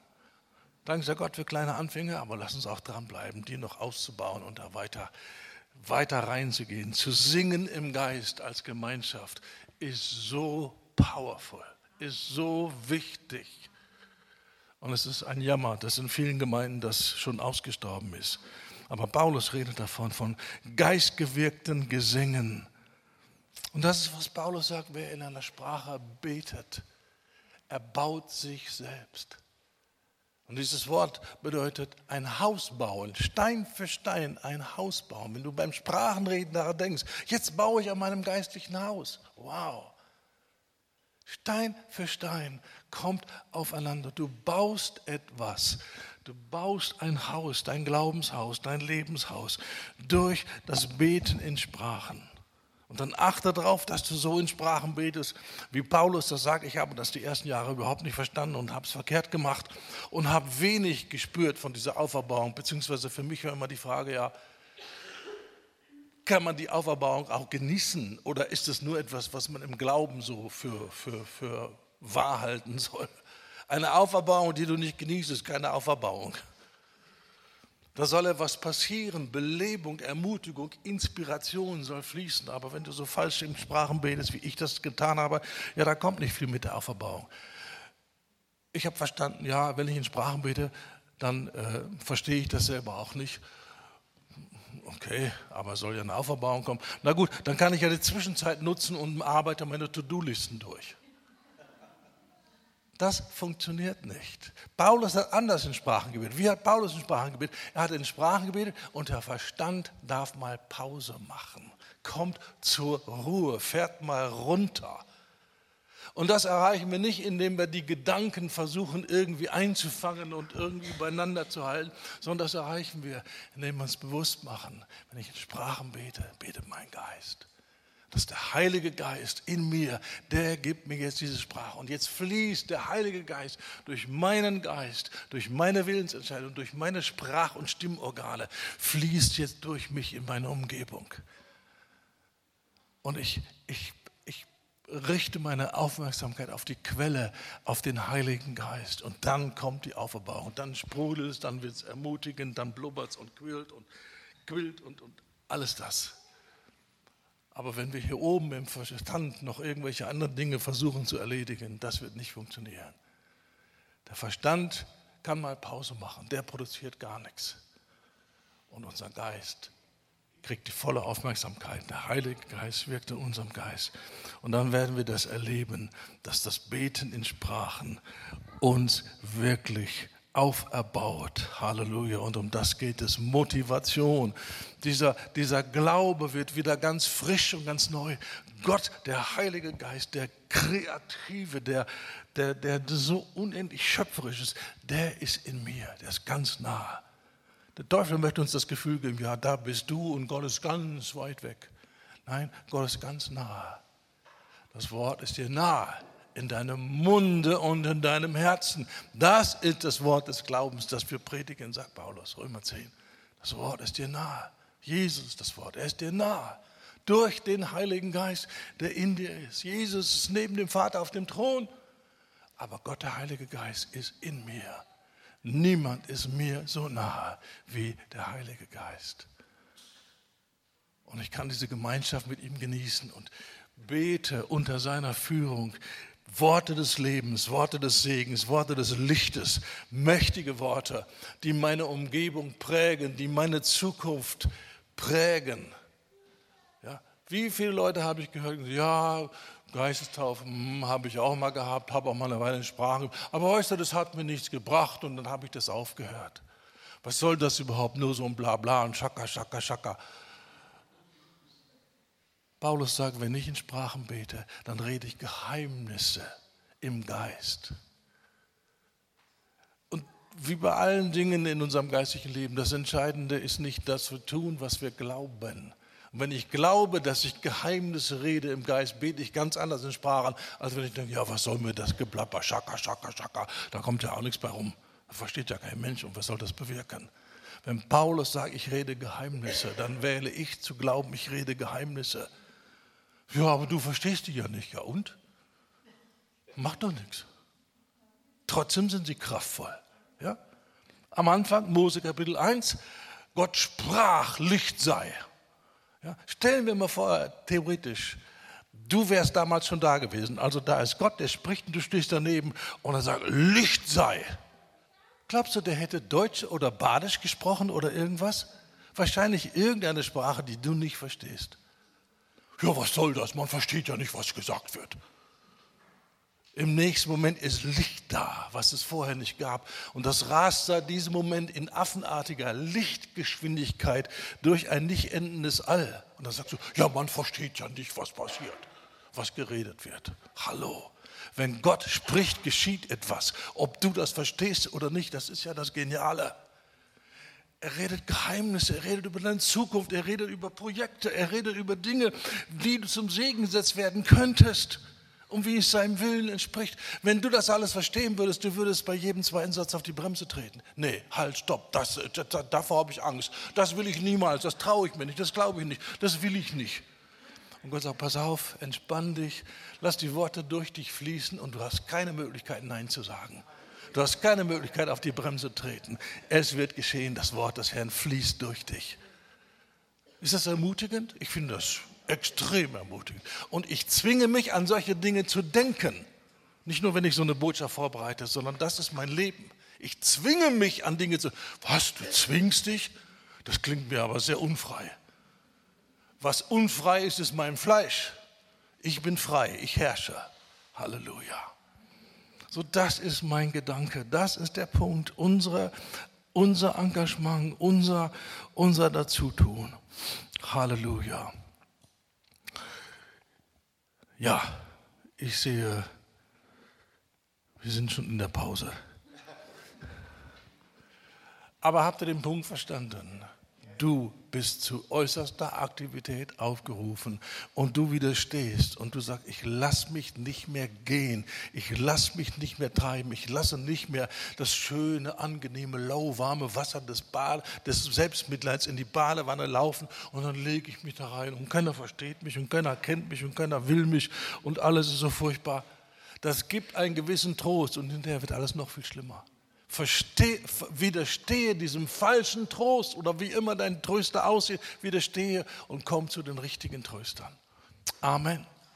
Dank sei Gott für kleine Anfänge, aber lass uns auch dranbleiben, die noch auszubauen und da weiter weiter reinzugehen, zu singen im Geist als Gemeinschaft, ist so powerful, ist so wichtig. Und es ist ein Jammer, dass in vielen Gemeinden das schon ausgestorben ist. Aber Paulus redet davon, von geistgewirkten Gesängen. Und das ist, was Paulus sagt, wer in einer Sprache betet, er baut sich selbst. Und dieses Wort bedeutet ein Haus bauen, Stein für Stein ein Haus bauen. Wenn du beim Sprachenreden daran denkst, jetzt baue ich an meinem geistlichen Haus. Wow. Stein für Stein kommt aufeinander. Du baust etwas. Du baust ein Haus, dein Glaubenshaus, dein Lebenshaus durch das Beten in Sprachen. Und dann achte darauf, dass du so in Sprachen betest, wie Paulus das sagt. Ich habe das die ersten Jahre überhaupt nicht verstanden und habe es verkehrt gemacht und habe wenig gespürt von dieser Auferbauung. Beziehungsweise für mich war immer die Frage, ja, kann man die Auferbauung auch genießen oder ist es nur etwas, was man im Glauben so für, für, für wahr halten soll? Eine Auferbauung, die du nicht genießt, ist keine Auferbauung. Da soll etwas passieren, Belebung, Ermutigung, Inspiration soll fließen. Aber wenn du so falsch in Sprachen betest, wie ich das getan habe, ja, da kommt nicht viel mit der Auferbauung. Ich habe verstanden, ja, wenn ich in Sprachen bete, dann äh, verstehe ich das selber auch nicht. Okay, aber soll ja eine Auferbauung kommen. Na gut, dann kann ich ja die Zwischenzeit nutzen und arbeite meine To-Do-Listen durch. Das funktioniert nicht. Paulus hat anders in Sprachen gebetet. Wie hat Paulus in Sprachen gebetet? Er hat in Sprachen gebetet und der Verstand darf mal Pause machen. Kommt zur Ruhe, fährt mal runter. Und das erreichen wir nicht, indem wir die Gedanken versuchen irgendwie einzufangen und irgendwie beieinander zu halten, sondern das erreichen wir, indem wir uns bewusst machen, wenn ich in Sprachen bete, betet mein Geist dass der Heilige Geist in mir, der gibt mir jetzt diese Sprache. Und jetzt fließt der Heilige Geist durch meinen Geist, durch meine Willensentscheidung, durch meine Sprach- und Stimmorgane, fließt jetzt durch mich in meine Umgebung. Und ich, ich, ich richte meine Aufmerksamkeit auf die Quelle, auf den Heiligen Geist. Und dann kommt die Auferbauung. Dann sprudelt es, dann wird es ermutigend, dann blubbert es und quillt und quillt und, und alles das. Aber wenn wir hier oben im Verstand noch irgendwelche anderen Dinge versuchen zu erledigen, das wird nicht funktionieren. Der Verstand kann mal Pause machen, der produziert gar nichts. Und unser Geist kriegt die volle Aufmerksamkeit. Der Heilige Geist wirkt in unserem Geist. Und dann werden wir das erleben, dass das Beten in Sprachen uns wirklich auferbaut. Halleluja. Und um das geht es. Motivation. Dieser, dieser Glaube wird wieder ganz frisch und ganz neu. Gott, der Heilige Geist, der Kreative, der, der, der so unendlich schöpferisch ist, der ist in mir. Der ist ganz nah. Der Teufel möchte uns das Gefühl geben, ja, da bist du und Gott ist ganz weit weg. Nein, Gott ist ganz nah. Das Wort ist dir nahe in deinem Munde und in deinem Herzen. Das ist das Wort des Glaubens, das wir predigen, sagt Paulus, Römer 10. Das Wort ist dir nahe. Jesus das Wort, er ist dir nahe. Durch den Heiligen Geist, der in dir ist. Jesus ist neben dem Vater auf dem Thron, aber Gott, der Heilige Geist, ist in mir. Niemand ist mir so nahe wie der Heilige Geist. Und ich kann diese Gemeinschaft mit ihm genießen und bete unter seiner Führung Worte des Lebens, Worte des Segens, Worte des Lichtes, mächtige Worte, die meine Umgebung prägen, die meine Zukunft prägen. Ja, wie viele Leute habe ich gehört, ja, Geistestaufe hm, habe ich auch mal gehabt, habe auch mal eine Weile in Sprache. Aber weißt du, das hat mir nichts gebracht und dann habe ich das aufgehört. Was soll das überhaupt? Nur so ein Blabla und Schaka, Schaka, Schaka. Paulus sagt, wenn ich in Sprachen bete, dann rede ich Geheimnisse im Geist. Und wie bei allen Dingen in unserem geistlichen Leben, das Entscheidende ist nicht, dass wir tun, was wir glauben. Und wenn ich glaube, dass ich Geheimnisse rede im Geist, bete ich ganz anders in Sprachen, als wenn ich denke, ja, was soll mir das Geplapper, Schaka, Schaka, Schaka, da kommt ja auch nichts bei rum. Da versteht ja kein Mensch und was soll das bewirken? Wenn Paulus sagt, ich rede Geheimnisse, dann wähle ich zu glauben, ich rede Geheimnisse. Ja, aber du verstehst die ja nicht. Ja und? Macht doch nichts. Trotzdem sind sie kraftvoll. Ja? Am Anfang, Mose Kapitel 1, Gott sprach, Licht sei. Ja? Stellen wir mal vor, theoretisch, du wärst damals schon da gewesen. Also da ist Gott, der spricht und du stehst daneben und er sagt, Licht sei. Glaubst du, der hätte Deutsch oder Badisch gesprochen oder irgendwas? Wahrscheinlich irgendeine Sprache, die du nicht verstehst. Ja, was soll das? Man versteht ja nicht, was gesagt wird. Im nächsten Moment ist Licht da, was es vorher nicht gab. Und das rast seit diesem Moment in affenartiger Lichtgeschwindigkeit durch ein nicht endendes All. Und dann sagst du, ja, man versteht ja nicht, was passiert, was geredet wird. Hallo. Wenn Gott spricht, geschieht etwas. Ob du das verstehst oder nicht, das ist ja das Geniale. Er redet Geheimnisse, er redet über deine Zukunft, er redet über Projekte, er redet über Dinge, die du zum Segen gesetzt werden könntest und wie es seinem Willen entspricht. Wenn du das alles verstehen würdest, du würdest bei jedem zweiten Satz auf die Bremse treten. Nee, halt, stopp, das, das davor habe ich Angst. Das will ich niemals, das traue ich mir nicht, das glaube ich nicht, das will ich nicht. Und Gott sagt, pass auf, entspann dich, lass die Worte durch dich fließen und du hast keine Möglichkeit, Nein zu sagen. Du hast keine Möglichkeit, auf die Bremse zu treten. Es wird geschehen, das Wort des Herrn fließt durch dich. Ist das ermutigend? Ich finde das extrem ermutigend. Und ich zwinge mich, an solche Dinge zu denken. Nicht nur, wenn ich so eine Botschaft vorbereite, sondern das ist mein Leben. Ich zwinge mich an Dinge zu. Was, du zwingst dich? Das klingt mir aber sehr unfrei. Was unfrei ist, ist mein Fleisch. Ich bin frei, ich herrsche. Halleluja. So, das ist mein Gedanke. Das ist der Punkt. Unsere, unser Engagement, unser, unser Dazutun. Halleluja. Ja, ich sehe, wir sind schon in der Pause. Aber habt ihr den Punkt verstanden? Du bist zu äußerster Aktivität aufgerufen und du widerstehst und du sagst, ich lasse mich nicht mehr gehen, ich lasse mich nicht mehr treiben, ich lasse nicht mehr das schöne, angenehme, lauwarme Wasser des, Bad, des Selbstmitleids in die Badewanne laufen und dann lege ich mich da rein und keiner versteht mich und keiner kennt mich und keiner will mich und alles ist so furchtbar. Das gibt einen gewissen Trost und hinterher wird alles noch viel schlimmer. Versteh, widerstehe diesem falschen Trost oder wie immer dein Tröster aussieht, widerstehe und komm zu den richtigen Tröstern. Amen.